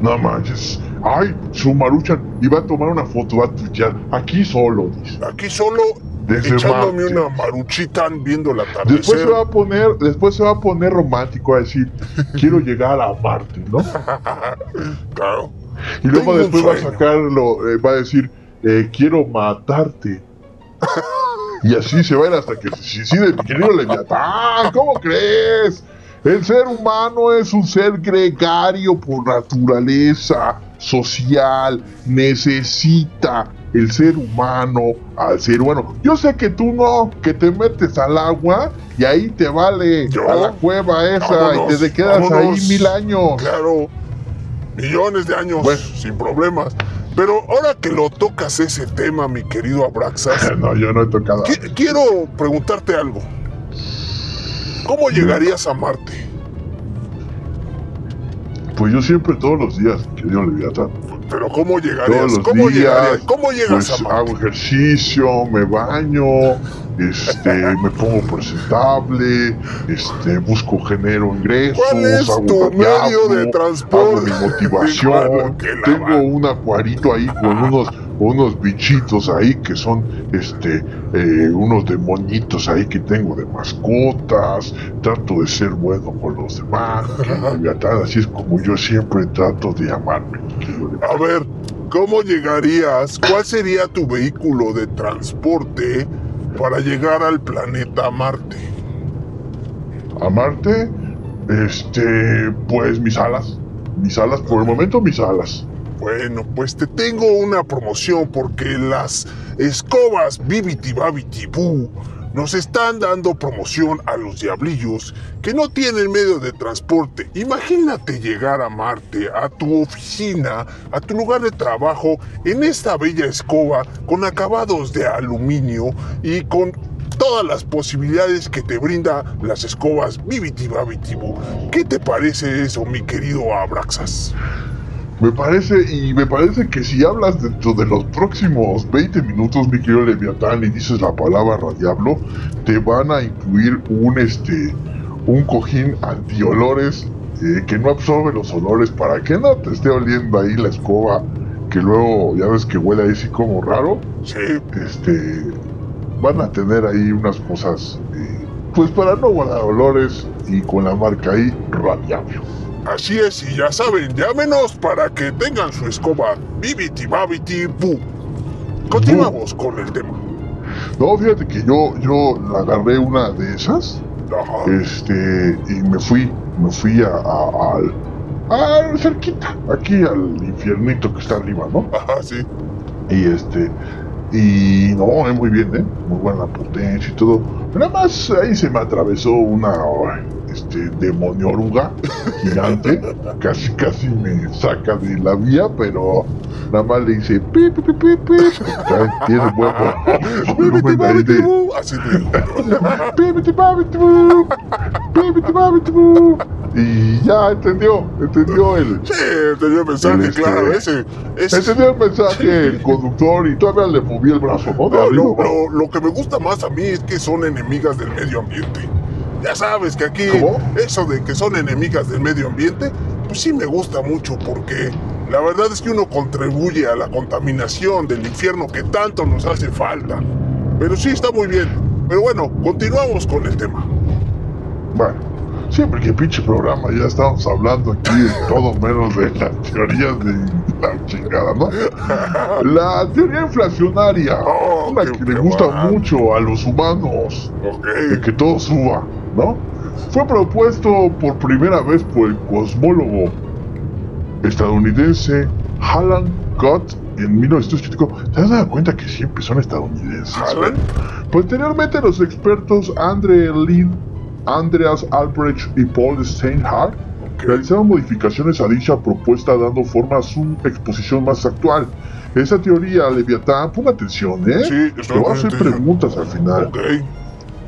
No manches. Ay, su maruchan. Y va a tomar una foto, va a tuitear. Aquí solo, dice. Aquí solo Desde echándome Marte. una maruchita viendo el Después atardecer. se va a poner, después se va a poner romántico a decir, quiero llegar a Marte, ¿no? Claro. Y luego Tengo después va a sacarlo, eh, va a decir, eh, quiero matarte. y así se va a ir hasta que se suicide mi querido Leviatán. ¿Cómo crees? El ser humano es un ser gregario por naturaleza, social, necesita el ser humano al ser humano. Yo sé que tú no, que te metes al agua y ahí te vale Yo, a la cueva esa vámonos, y te quedas ahí mil años. Claro, millones de años Bueno. sin problemas. Pero ahora que lo tocas ese tema, mi querido Abraxas, No, yo no he tocado. qui- quiero preguntarte algo. ¿Cómo llegarías a Marte? Pues yo siempre todos los días, querido Leviatán. Pero ¿cómo Todos llegarías? los ¿Cómo días. llegarías? ¿Cómo llegas Pues a hago ejercicio, me baño, este, me pongo presentable, este, busco genero ingresos, ¿Cuál es hago tu medio de transporte? Hago mi motivación, tengo un acuarito ahí con unos, unos bichitos ahí que son este eh, unos demonitos ahí que tengo de mascotas, trato de ser bueno con los demás, así es como yo siempre trato de amarme. A ver, ¿cómo llegarías? ¿Cuál sería tu vehículo de transporte para llegar al planeta Marte? A Marte, este, pues mis alas. Mis alas, por el momento mis alas. Bueno, pues te tengo una promoción porque las escobas Bibiti Babiti Boo nos están dando promoción a los diablillos que no tienen medio de transporte. Imagínate llegar a Marte, a tu oficina, a tu lugar de trabajo, en esta bella escoba con acabados de aluminio y con todas las posibilidades que te brinda las escobas Bibiti Babiti Boo. ¿Qué te parece eso, mi querido Abraxas? Me parece, y me parece que si hablas dentro de los próximos 20 minutos, mi querido Leviatán, y dices la palabra radiablo, te van a incluir un este un cojín antiolores eh, que no absorbe los olores para que no te esté oliendo ahí la escoba, que luego ya ves que huele ahí así como raro. Sí, Este van a tener ahí unas cosas, eh, pues para no guardar olores y con la marca ahí radiablo. Así es, y ya saben, llámenos para que tengan su escoba Bibiti Babiti Boo. Continuamos con el tema. No, fíjate que yo, yo agarré una de esas. Ajá. este y me fui me fui a, a- al al cerquita aquí al infiernito que está arriba no Ajá, sí. y este y no muy bien eh muy buena potencia y todo nada más ahí se me atravesó una este demonio oruga gigante casi casi me saca de la vía pero nada más le dice pi pi pi pi pi Ay, tiene volumen ahí de- Boo. Así. Y ya entendió, entendió el. Sí, tenía el mensaje, El este- claro, ese. ese Entendió el mensaje el conductor y todavía le moví el brazo, ¿no? No, lo que me gusta más a mí es que son enemigas del medio ambiente. Ya sabes que aquí ¿Cómo? eso de que son enemigas del medio ambiente, pues sí me gusta mucho porque la verdad es que uno contribuye a la contaminación del infierno que tanto nos hace falta. Pero sí está muy bien. Pero bueno, continuamos con el tema. Bueno, siempre que pinche programa ya estamos hablando aquí de todo menos de las teorías de la chingada, ¿no? La teoría inflacionaria, Oh, una que le gusta mal. mucho a los humanos. Ok. de que todo suba, ¿no? Fue propuesto por primera vez por el cosmólogo estadounidense Alan Gott en 1985. ¿Te has dado cuenta que siempre son estadounidenses? ¿Alan? Posteriormente los expertos Andre Lin, Andreas Albrecht y Paul Steinhardt realizaron modificaciones a dicha propuesta dando forma a su exposición más actual. Esa teoría, Leviatán, pon atención, ¿eh? Sí, Te voy a hacer preguntas al final Ok.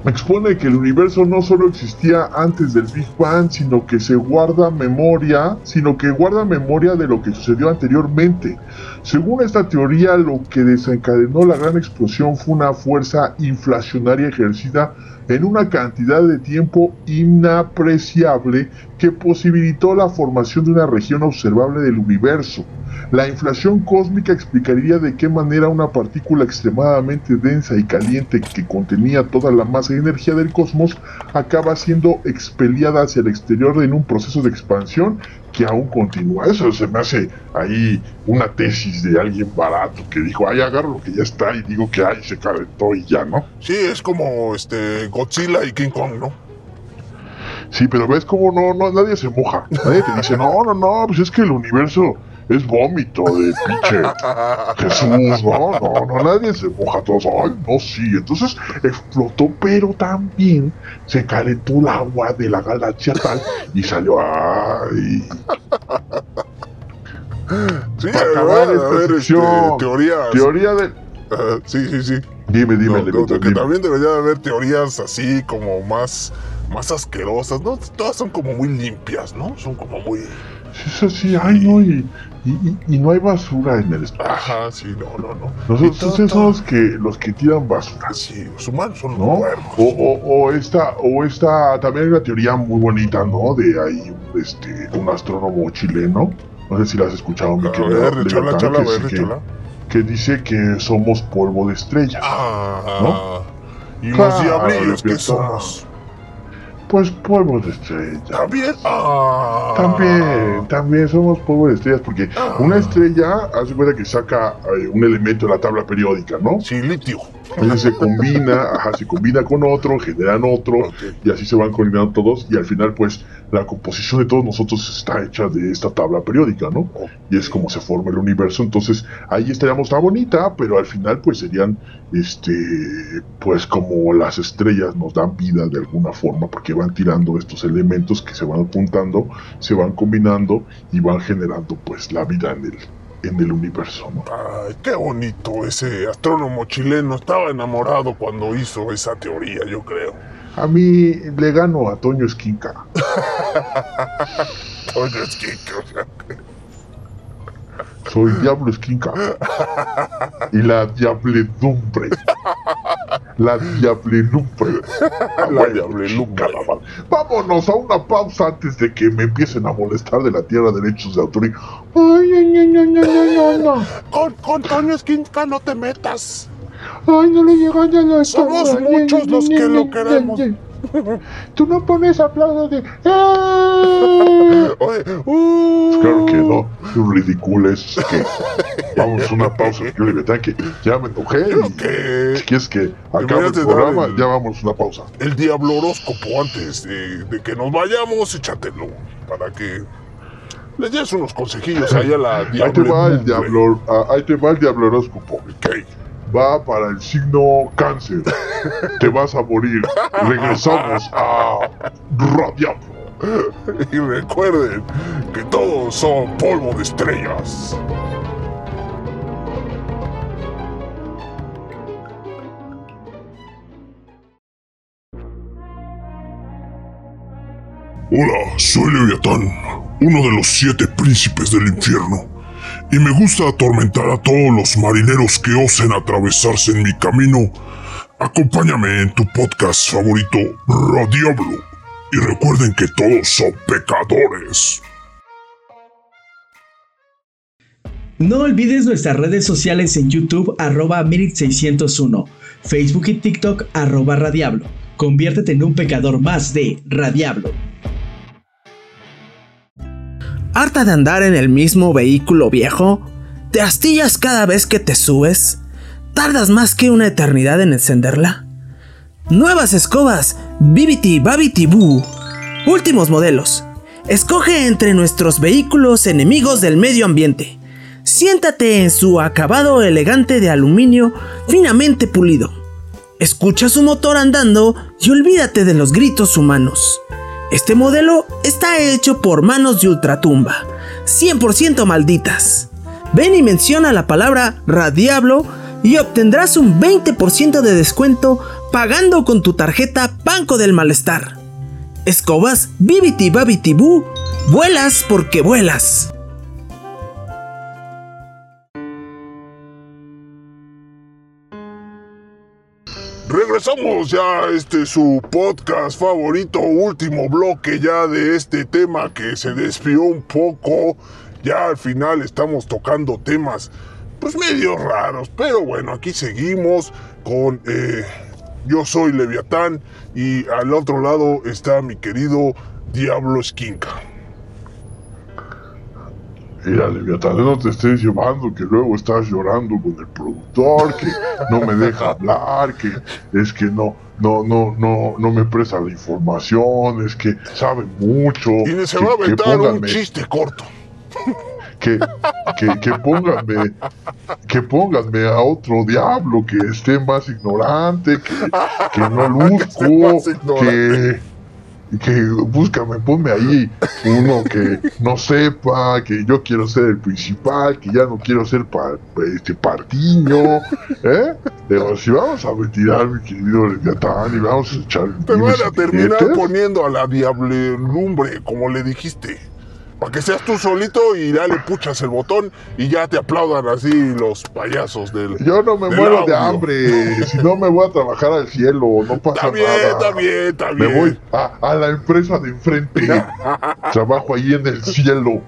Expone que el universo no solo existía antes del Big Bang, sino que se guarda memoria, sino que guarda memoria de lo que sucedió anteriormente. Según esta teoría, lo que desencadenó la gran explosión fue una fuerza inflacionaria ejercida en una cantidad de tiempo inapreciable que posibilitó la formación de una región observable del universo. La inflación cósmica explicaría de qué manera una partícula extremadamente densa y caliente que contenía toda la masa y energía del cosmos acaba siendo expeliada hacia el exterior en un proceso de expansión que aún continúa. Eso se me hace ahí una tesis de alguien barato que dijo, ay, agarro lo que ya está y digo que ay, se calentó y ya, ¿no? Sí, es como este Godzilla y King Kong, ¿no? Sí, pero ves cómo no, no, nadie se moja. Nadie te dice, no, no, no, pues es que el universo es vómito de pinche Jesús, no, no, no, nadie se moja, todos, ay, no, sí. Entonces explotó, pero también se calentó el agua de la galaxia tal y salió, ay. Sí, Para acabar esta a ver, este, teorías. Teoría de... Ajá, sí, sí, sí. Dime, dime, No, que dime. también debería de haber teorías así como más, más asquerosas, ¿no? Todas son como muy limpias, ¿no? Son como muy... Es así, ay, no, y, y, no hay basura en el espacio. Ajá, sí, no, no, no. Nosotros todo- son los que, los que tiran basura. Sí, los humanos son los ¿no? O, o, o esta, o esta, también hay una teoría muy bonita, ¿no? De ahí, este, un astrónomo chileno, no sé si la has escuchado, mi querido que, que- que dice que somos polvo de estrellas. Ah, ¿No? y los Claro, diablillos, ¿qué Leviatán. somos? Pues polvo de estrella. ¿También? Ah. También, también somos polvo de estrellas, porque una estrella hace cuenta que saca eh, un elemento de la tabla periódica, ¿no? Sí, litio. Entonces se combina, ajá, se combina con otro, generan otro, y así se van combinando todos, y al final, pues, la composición de todos nosotros está hecha de esta tabla periódica, ¿no? Y es como se forma el universo, entonces ahí estaríamos tan bonita, pero al final, pues, serían, este, pues, como las estrellas nos dan vida de alguna forma, porque van tirando estos elementos que se van juntando, se van combinando y van generando, pues, la vida en el, en el universo, ¿no? Ay, qué bonito ese astrónomo chileno. Estaba enamorado cuando hizo esa teoría, yo creo. A mí le gano a Toño Esquinca. Oye, es que, que, o sea, Soy Diablo Esquinca. Y la diabledumbre. La diabledumbre. La diabledumbre. Carnaval. Vámonos a una pausa antes de que me empiecen a molestar de la tierra derechos de autor. Ay, ay, ay, ay, ay, ay, ay, no. con, con Toño Esquinca no te metas. Ay, no le llegó ya la Somos muchos los que lo queremos. Tú no pones aplausos de. ¡Eh! Oye, uh, Claro que no, ridículo es que vamos a una pausa, yo le que ya me enojé que si quieres que acabe el programa, el- ya vamos a una pausa. el diablo horóscopo antes de, de que nos vayamos, échatelo para que les des unos consejillos ahí a la Ahí te va el diablo, ah, ahí te va el diablo horóscopo. Ok. Va para el signo cáncer. te vas a morir. Regresamos a Radiablo. Y recuerden que todos son polvo de estrellas. Hola, soy Leviatán, uno de los siete príncipes del infierno, y me gusta atormentar a todos los marineros que osen atravesarse en mi camino. Acompáñame en tu podcast favorito, Radiablo, y recuerden que todos son pecadores. No olvides nuestras redes sociales en YouTube arroba Mirit601, Facebook y TikTok arroba Radiablo. Conviértete en un pecador más de Radiablo. ¿Harta de andar en el mismo vehículo viejo? ¿Te astillas cada vez que te subes? ¿Tardas más que una eternidad en encenderla? Nuevas escobas, Bibiti Babiti Boo. Últimos modelos. Escoge entre nuestros vehículos enemigos del medio ambiente. Siéntate en su acabado elegante de aluminio finamente pulido. Escucha su motor andando y olvídate de los gritos humanos. Este modelo está hecho por manos de ultratumba, 100% malditas. Ven y menciona la palabra Radiablo y obtendrás un 20% de descuento pagando con tu tarjeta Banco del Malestar. Escobas Bibiti Babiti Boo, vuelas porque vuelas. Regresamos ya a este su podcast favorito, último bloque ya de este tema que se desvió un poco. Ya al final estamos tocando temas pues medio raros, pero bueno, aquí seguimos con eh, Yo soy Leviatán y al otro lado está mi querido Diablo Esquinca. Mira, Leviatán, no te estés llevando, que luego estás llorando con el productor, que no me deja hablar, que es que no, no, no, no, no me presta la información, es que sabe mucho. Y se que- va a aventar un chiste corto. que, que, que pónganme, que pónganme a otro diablo que esté más ignorante, que, que no luzco, que, que búscame, ponme ahí uno que no sepa, que yo quiero ser el principal, que ya no quiero ser pa- este partiño, ¿eh? Pero si vamos a retirar, mi querido Leviatán, y vamos a echar Te van a terminar billetes, poniendo a la diablerumbre, como le dijiste. Para que seas tú solito y ya le puchas el botón y ya te aplaudan así los payasos del. Yo no me muero de hambre, si no me voy a trabajar al cielo, no pasa Está bien, nada. está bien, está Me voy a, a la empresa de enfrente. Trabajo ahí en el cielo.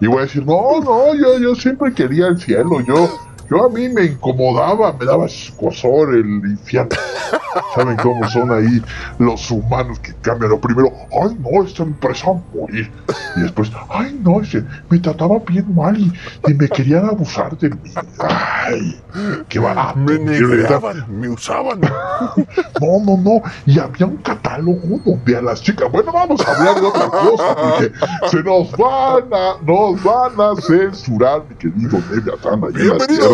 Y voy a decir, no, no, yo, yo siempre quería el cielo. Yo, yo a mí me incomodaba, me daba escosor el infierno. ¿Saben cómo son ahí los humanos que cambian? Lo primero, ay no, esta empresa va a morir. Y después, ay no, ese, me trataba bien mal y, y me querían abusar de mí. Ay, qué barato. Me en realidad, negaban, me usaban. no, no, no. Y había un catálogo donde a las chicas, bueno, vamos a hablar de otra cosa, porque se nos van a, nos van a censurar, mi querido en la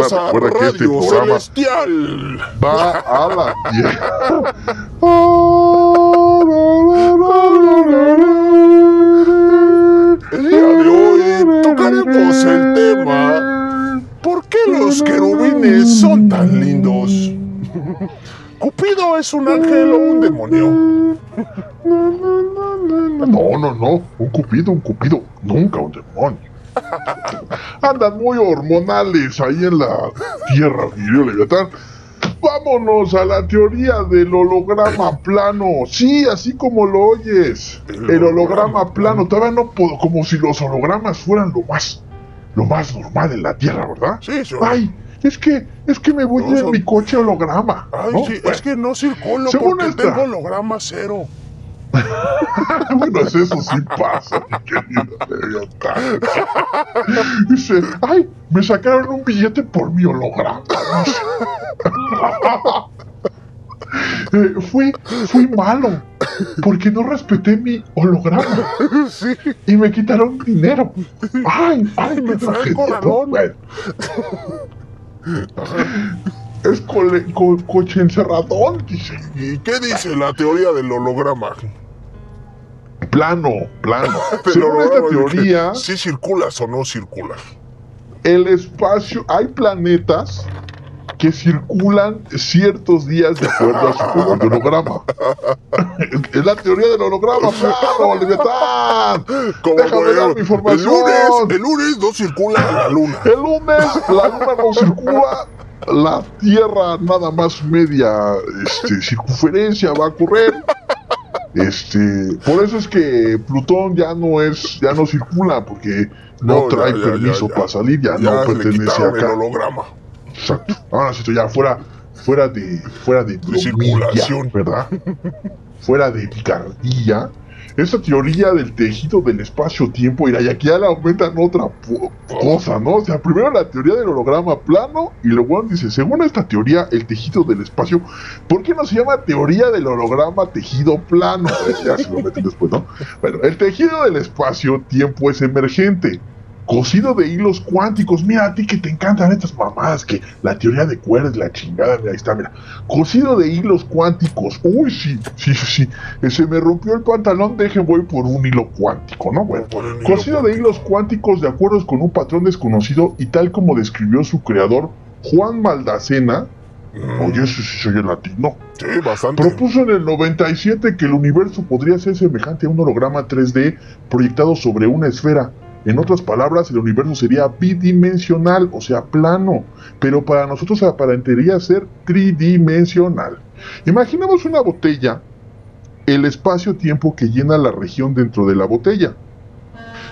Bienvenidos a Recuerda este Radio Celestial. va a la tierra. El día de hoy tocaremos el tema ¿Por qué los querubines son tan lindos? ¿Cupido es un ángel o un demonio? No, no, no. Un cupido, un cupido. Nunca un demonio. Andan muy hormonales ahí en la tierra, mi Leviatán. Vámonos a la teoría del holograma plano. Sí, así como lo oyes. El El, holograma holograma plano. Todavía no puedo, como si los hologramas fueran lo más, lo más normal en la tierra, ¿verdad? Sí, sí. Ay, es que, es que me voy No, en son- mi coche holograma. Ay, ¿no? sí, Bueno, es que no circulo Según porque esta- tengo holograma cero. Bueno, eso sí pasa, mi querido. Dice, ay, me sacaron un billete por mi holograma. Eh, fui, fui malo, porque no respeté mi holograma Sí, y me quitaron dinero. Ay, ay, Me tragedia, corralón. ¿no? Bueno. Es co- coche encerradón, dice. ¿y qué dice la teoría del holograma? Plano, plano. Del Según esta holograma, teoría, ¿Sí circulas o no circulas? el espacio, hay planetas que circulan ciertos días de acuerdo a su color de holograma. es la teoría del holograma, plano, Leviatán. Como Déjame dar mi el información. lunes, el lunes no circula la luna. El lunes la luna no circula, la Tierra nada más media este, circunferencia va a correr. Este, por eso es que Plutón ya no es, ya no circula, porque no, No, trae ya, permiso ya, ya. para salir, ya, no pertenece quitaron el acá. holograma. Exacto. Ahora sí, ya fuera, fuera de, fuera de, bromilla, circulación. ¿verdad? fuera de picardía. Esa teoría del tejido del espacio-tiempo, y aquí ya le aumentan otra cosa, ¿no? O sea, primero la teoría del holograma plano, y luego dice, según esta teoría, el tejido del espacio, ¿por qué no se llama teoría del holograma tejido plano? Ya se lo meten después, ¿no? Bueno, el tejido del espacio-tiempo es emergente, cosido de hilos cuánticos. Mira, a ti que te encantan estas mamadas, que la teoría de cuerdas, la chingada, mira, ahí está, mira. Cosido de hilos cuánticos. Uy, sí, sí, sí, sí. Eh, Se me rompió el pantalón, dejen, voy por un hilo cuántico, ¿no? Bueno, cosido de hilos cuánticos de acuerdo con un patrón desconocido y tal como describió su creador, Juan Maldacena. Mm, Oye, eso sí soy el latino. sí, bastante. Propuso en el 97 que el universo podría ser semejante a un holograma 3D proyectado sobre una esfera. En otras palabras, el universo sería bidimensional, o sea, plano, pero para nosotros aparentaría ser tridimensional. Imaginemos una botella, el espacio-tiempo que llena la región dentro de la botella.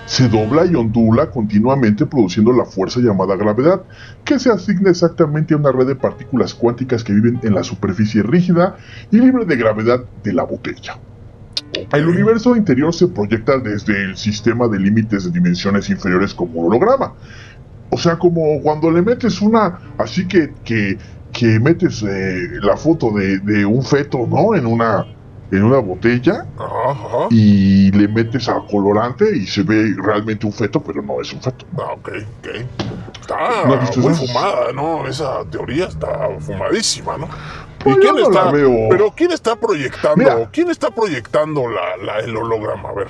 Se dobla y ondula continuamente produciendo la fuerza llamada gravedad, que se asigna exactamente a una red de partículas cuánticas que viven en la superficie rígida y libre de gravedad de la botella. El universo interior se proyecta desde el sistema de límites de dimensiones inferiores como un holograma. O sea, como cuando le metes una, así que, que, que metes eh, la foto de, de un feto, ¿no? En una, en una botella Ajá, y le metes a colorante y se ve realmente un feto, pero no es un feto. Ah, ok, ok. Está ¿No muy fumada, ¿no? Esa teoría está fumadísima, ¿no? Pues ¿Y quién no está? Pero ¿quién está proyectando? Mira. ¿Quién está proyectando la, la- el holograma? A ver.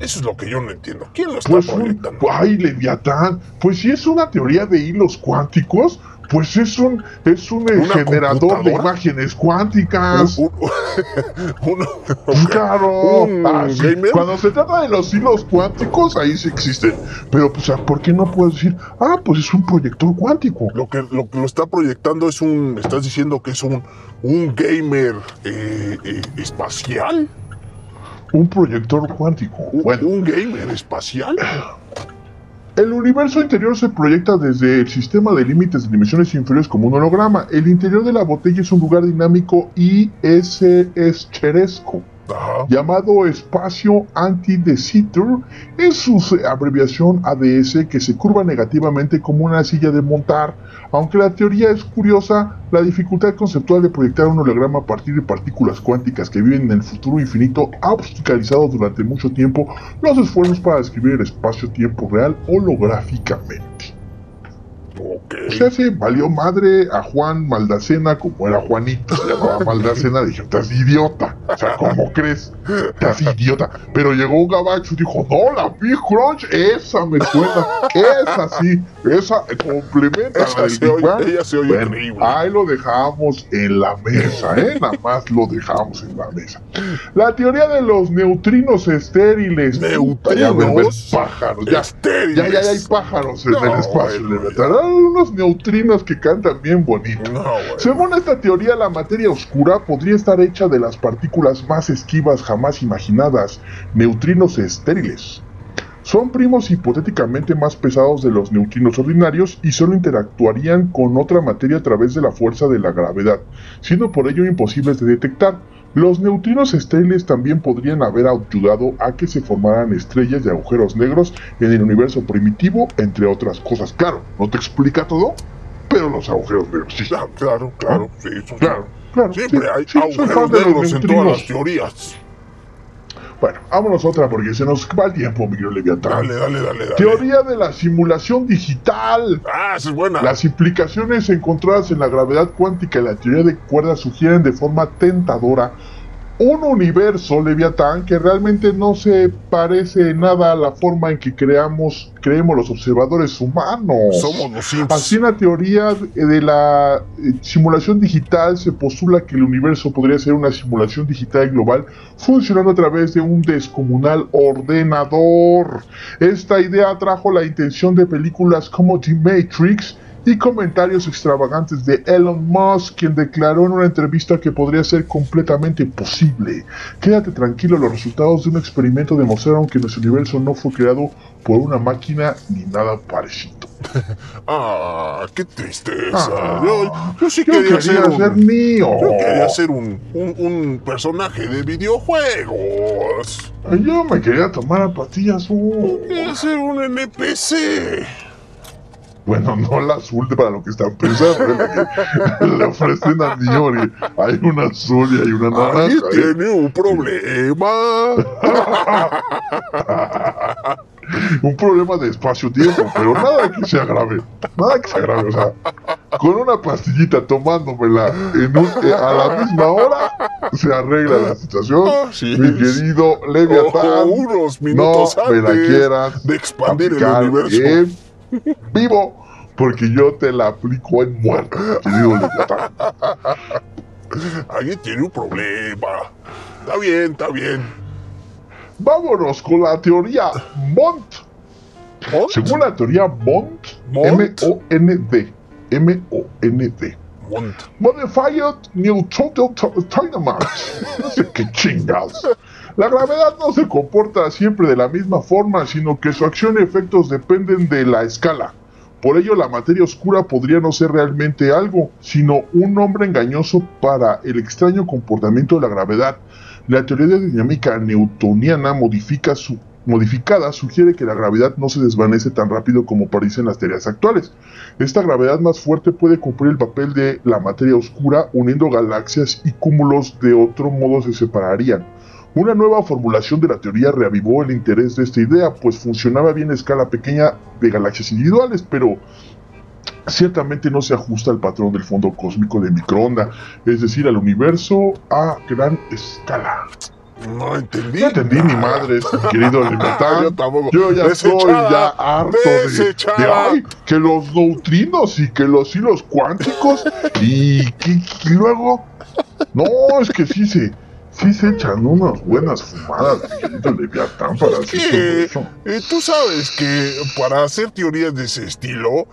Eso es lo que yo no entiendo. ¿Quién lo está Pues, un, proyectando? ay, Leviatán, pues si es una teoría de hilos cuánticos, pues es un, es un eh, ¿Una generador de imágenes cuánticas. Un- un-. Claro, ¿Un Ah, sí, cuando se trata de los hilos cuánticos, ahí sí existen. Pero, pues, ah, ¿por qué no puedes decir, ah, pues es un proyector cuántico? Lo que lo, que lo está proyectando es un. Estás diciendo que es un, un gamer eh, eh, espacial. Un proyector cuántico. Un, Bueno, un gamer espacial. El universo interior se proyecta desde el sistema de límites de dimensiones inferiores como un holograma. El interior de la botella es un lugar dinámico y es cheresco llamado espacio anti de Sitter, es su abreviación ADS que se curva negativamente como una silla de montar. Aunque la teoría es curiosa, la dificultad conceptual de proyectar un holograma a partir de partículas cuánticas que viven en el futuro infinito ha obstaculizado durante mucho tiempo los esfuerzos para describir el espacio-tiempo real holográficamente. O sea, se valió madre a Juan Maldacena como era Juanito, se llamaba Maldacena, dije, estás idiota. O sea, ¿cómo crees? Estás idiota. Pero llegó un gabacho y dijo, no, la Big Crunch, esa me suena, esa sí, esa complementa esa la del Ella se oye bueno, Ahí lo dejamos en la mesa, ¿eh? Nada más lo dejamos en la mesa. La teoría de los neutrinos estériles. Neutrinos. Ya, pájaros, ya, ya, ya, hay pájaros en el espacio unos neutrinos que cantan bien bonito. Según esta teoría, la materia oscura podría estar hecha de las partículas más esquivas jamás imaginadas, neutrinos estériles. Son primos hipotéticamente más pesados de los neutrinos ordinarios y solo interactuarían con otra materia a través de la fuerza de la gravedad, siendo por ello imposibles de detectar. Los neutrinos estériles también podrían haber ayudado a que se formaran estrellas y agujeros negros en el universo primitivo, entre otras cosas. Claro, no te explica todo, pero los agujeros negros sí. Claro, claro, claro, sí, claro, claro. Siempre hay agujeros negros en todas las teorías. Bueno, vámonos otra porque se nos va el tiempo, Miguel Leviatán. Dale, dale, dale, dale. Teoría de la simulación digital. Ah, esa es buena. Las implicaciones encontradas en la gravedad cuántica y la teoría de cuerdas sugieren de forma tentadora un universo Leviatán que realmente no se parece nada a la forma en que creamos, creemos los observadores humanos. Somos los Así en la teoría de la eh, simulación digital se postula que el universo podría ser una simulación digital global funcionando a través de un descomunal ordenador. Esta idea trajo la intención de películas como The Matrix, y comentarios extravagantes de Elon Musk, quien declaró en una entrevista que podría ser completamente posible. Quédate tranquilo, los resultados de un experimento demostraron que nuestro universo no fue creado por una máquina ni nada parecido. ah, qué tristeza. Ah, yo, sí quería, ser, mío. Yo quería ser un, un, personaje de videojuegos. Yo me quería tomar a pastillas. Quería ser un NPC. Bueno, no la azul para lo que están pensando. le ofrecen a Niori. Hay una azul y hay una naranja. Ahí tiene un problema. un problema de espacio-tiempo, pero nada que sea grave. Nada que sea grave. O sea, con una pastillita tomándomela en eh, a la misma hora, se arregla la situación. Mi querido Leviathan. unos minutos no me la quieras de expandir el universo vivo, porque yo te la aplico en muerto, querido Alguien tiene un problema. Está bien, está bien. Vámonos con la teoría Mont. Según la teoría Mont, M-O-N-D. M-O-N-D. Mont. Modified Total Dynamite. No sé qué chingados. La gravedad no se comporta siempre de la misma forma, sino que su acción y efectos dependen de la escala. Por ello, la materia oscura podría no ser realmente algo, sino un nombre engañoso para el extraño comportamiento de la gravedad. La teoría de dinámica newtoniana modifica su, modificada sugiere que la gravedad no se desvanece tan rápido como parecen las teorías actuales. Esta gravedad más fuerte puede cumplir el papel de la materia oscura uniendo galaxias y cúmulos de otro modo se separarían. Una nueva formulación de la teoría reavivó el interés de esta idea, pues funcionaba bien a escala pequeña de galaxias individuales, pero ciertamente no se ajusta al patrón del fondo cósmico de microonda, es decir, al universo a gran escala. No entendí. No entendí ni madres, querido Leviatán. Yo, Yo ya estoy ya harto de, ay, que los neutrinos y que los hilos cuánticos y que luego. No, es que sí se sí se echan unas buenas fumadas, de Leviatán, para hacer eso. Eh, tú sabes que para hacer teorías de ese estilo,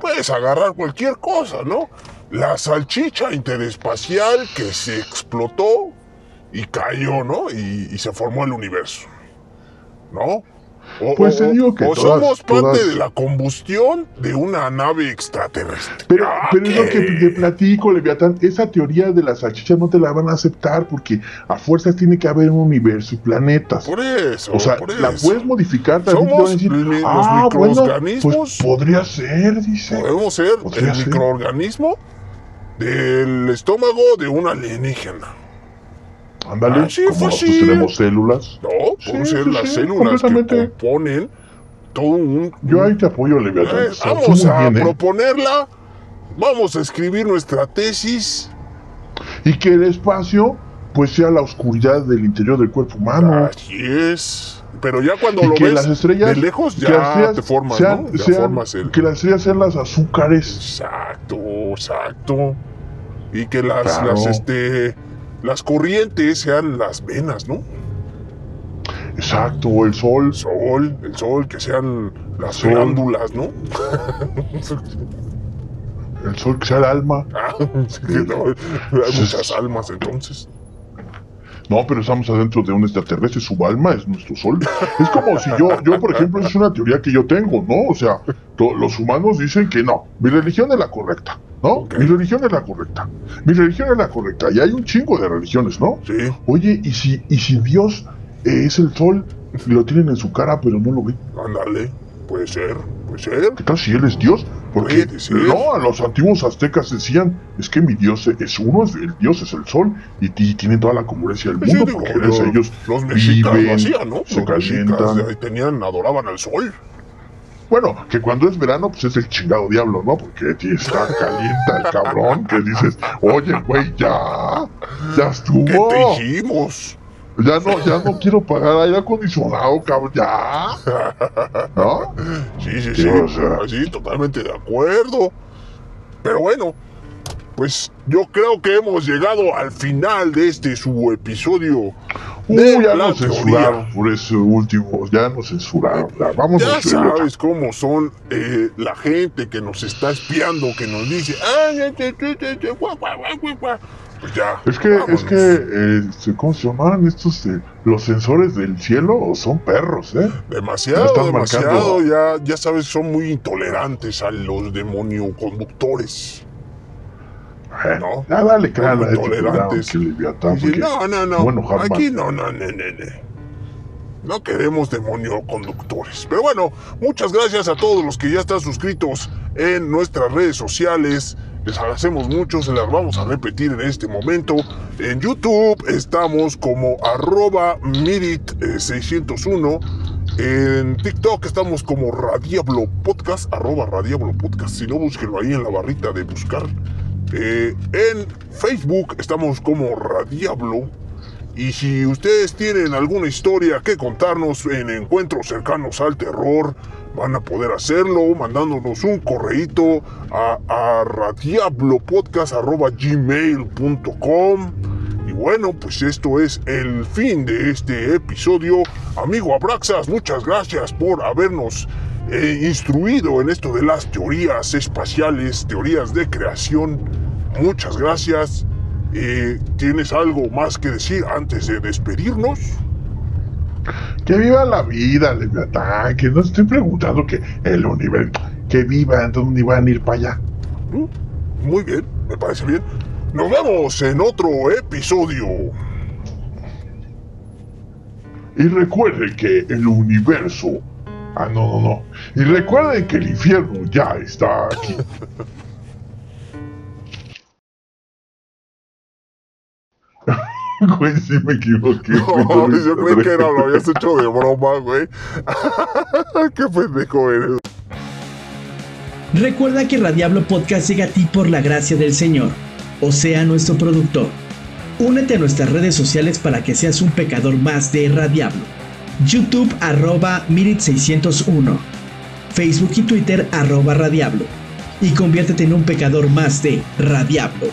puedes agarrar cualquier cosa, ¿no? La salchicha interespacial que se explotó y cayó, ¿no? Y, y se formó el universo, ¿no? O, Pues te o- digo que o todas- somos parte todas- de la combustión de una nave extraterrestre. Pero, Ah, pero es lo que te platico, Leviatán. Esa teoría de las salchichas no te la van a aceptar porque a fuerzas tiene que haber un universo y planetas. Por eso, O sea, por la eso. puedes modificar también. Somos decir, los ah, bueno, microorganismos". pues podría ser, dice. Podemos ser el ser. microorganismo del estómago de un alienígena. Ándale, Ah, sí, como fue nosotros así. tenemos células. No, Sí, pueden ser sí, las sí, células que componen todo un... Yo ahí te apoyo, Leviatán. Eh, vamos a bien, ¿eh? proponerla, vamos a escribir nuestra tesis. Y que el espacio, pues sea la oscuridad del interior del cuerpo humano. Así es. Pero ya cuando y lo que ves las estrellas de lejos que ya las estrellas te formas, sean- ¿no? Ya sean- formas el... que las estrellas sean las azúcares Exacto, exacto. Y que las, Claro. las, este, las corrientes sean las venas, ¿no? exacto el sol El sol, el sol, que sean las Sol. glándulas, ¿no? el sol que sea el alma Ah, sí, no, hay muchas almas entonces. No pero estamos adentro de un extraterrestre su alma es nuestro sol. Es como si yo yo por ejemplo es una teoría que yo tengo no o sea los humanos dicen que no. Mi religión es la correcta no mi religión es la correcta. Mi religión es la correcta. Y hay un chingo de religiones no Sí, oye y si y si Dios es el sol y lo tienen en su cara pero no lo ven ándale, puede ser, puede ser. ¿Qué tal si él es Dios? Porque no, a los antiguos aztecas decían, es que mi Dios es uno, el Dios es el sol, y, y tienen toda la congruencia del Sí, mundo, porque gracias a lo- ellos los mexicas lo viven, hacían, ¿no? se los calientan. eh, tenían, adoraban al sol. Bueno, que cuando es verano, pues es el chingado diablo, ¿no? Porque está calienta el cabrón, que dices, oye, güey, ya, ya ¿Qué estuvo. te dijimos? Ya no, ya no quiero pagar aire acondicionado, cabrón, ya. ¿No? Sí, sí, Sí, sí, o sea. sí, totalmente de acuerdo. Pero bueno, pues yo creo que hemos llegado al final de este su episodio. Uh, ya nos censuraron por ese último, ya nos censuraron. Ya, vamos Ya a sabes cómo son eh, la gente que nos está espiando, que nos dice, "Ah, ya, ya, ya, ya, ya, guau, guau, guau, guau, guau". pues ya. Es que, vámonos. es que, eh, ¿cómo se llaman estos? eh, los sensores del cielo son perros, ¿eh? Demasiado, demasiado, ya, ya sabes, son muy intolerantes a los demonioconductores. Eh, No. Ya dale este programa, intolerantes. porque- no, no, no. Aquí no, no, no, no, no. No queremos demonioconductores. Pero bueno, muchas gracias a todos los que ya están suscritos en nuestras redes sociales. Les agradecemos mucho, se las vamos a repetir en este momento. En YouTube estamos como arroba mirit601. En TikTok estamos como Radiablo Podcast, arroba Radiablo Podcast. Si no, búsquenlo ahí en la barrita de buscar. Eh, en Facebook estamos como Radiablo. Y si ustedes tienen alguna historia que contarnos en encuentros cercanos al terror, van a poder hacerlo mandándonos un correíto a, a radiablopodcast.gmail.com Y bueno, pues esto es el fin de este episodio. Amigo Abraxas, muchas gracias por habernos eh, instruido en esto de las teorías espaciales, teorías de creación. Muchas gracias. Eh, ¿Tienes algo más que decir antes de despedirnos? Que viva la vida, Leviatán, que no estoy preguntando que el universo, que viva, entonces van a ir para allá. Mm, Muy bien, me parece bien. Nos vemos en otro episodio. Y recuerden que el universo. Ah, no, no, no. Y recuerden que el infierno ya está aquí. Güey, sí me equivoqué. güey, No, no yo creí que era, lo habías hecho de broma, güey. Qué pendejo eres. Recuerda que Radiablo Podcast llega a ti por la gracia del Señor, o sea, nuestro productor. Únete a nuestras redes sociales para que seas un pecador más de Radiablo. YouTube arroba Mirit601. Facebook y Twitter arroba Radiablo. Y conviértete en un pecador más de Radiablo.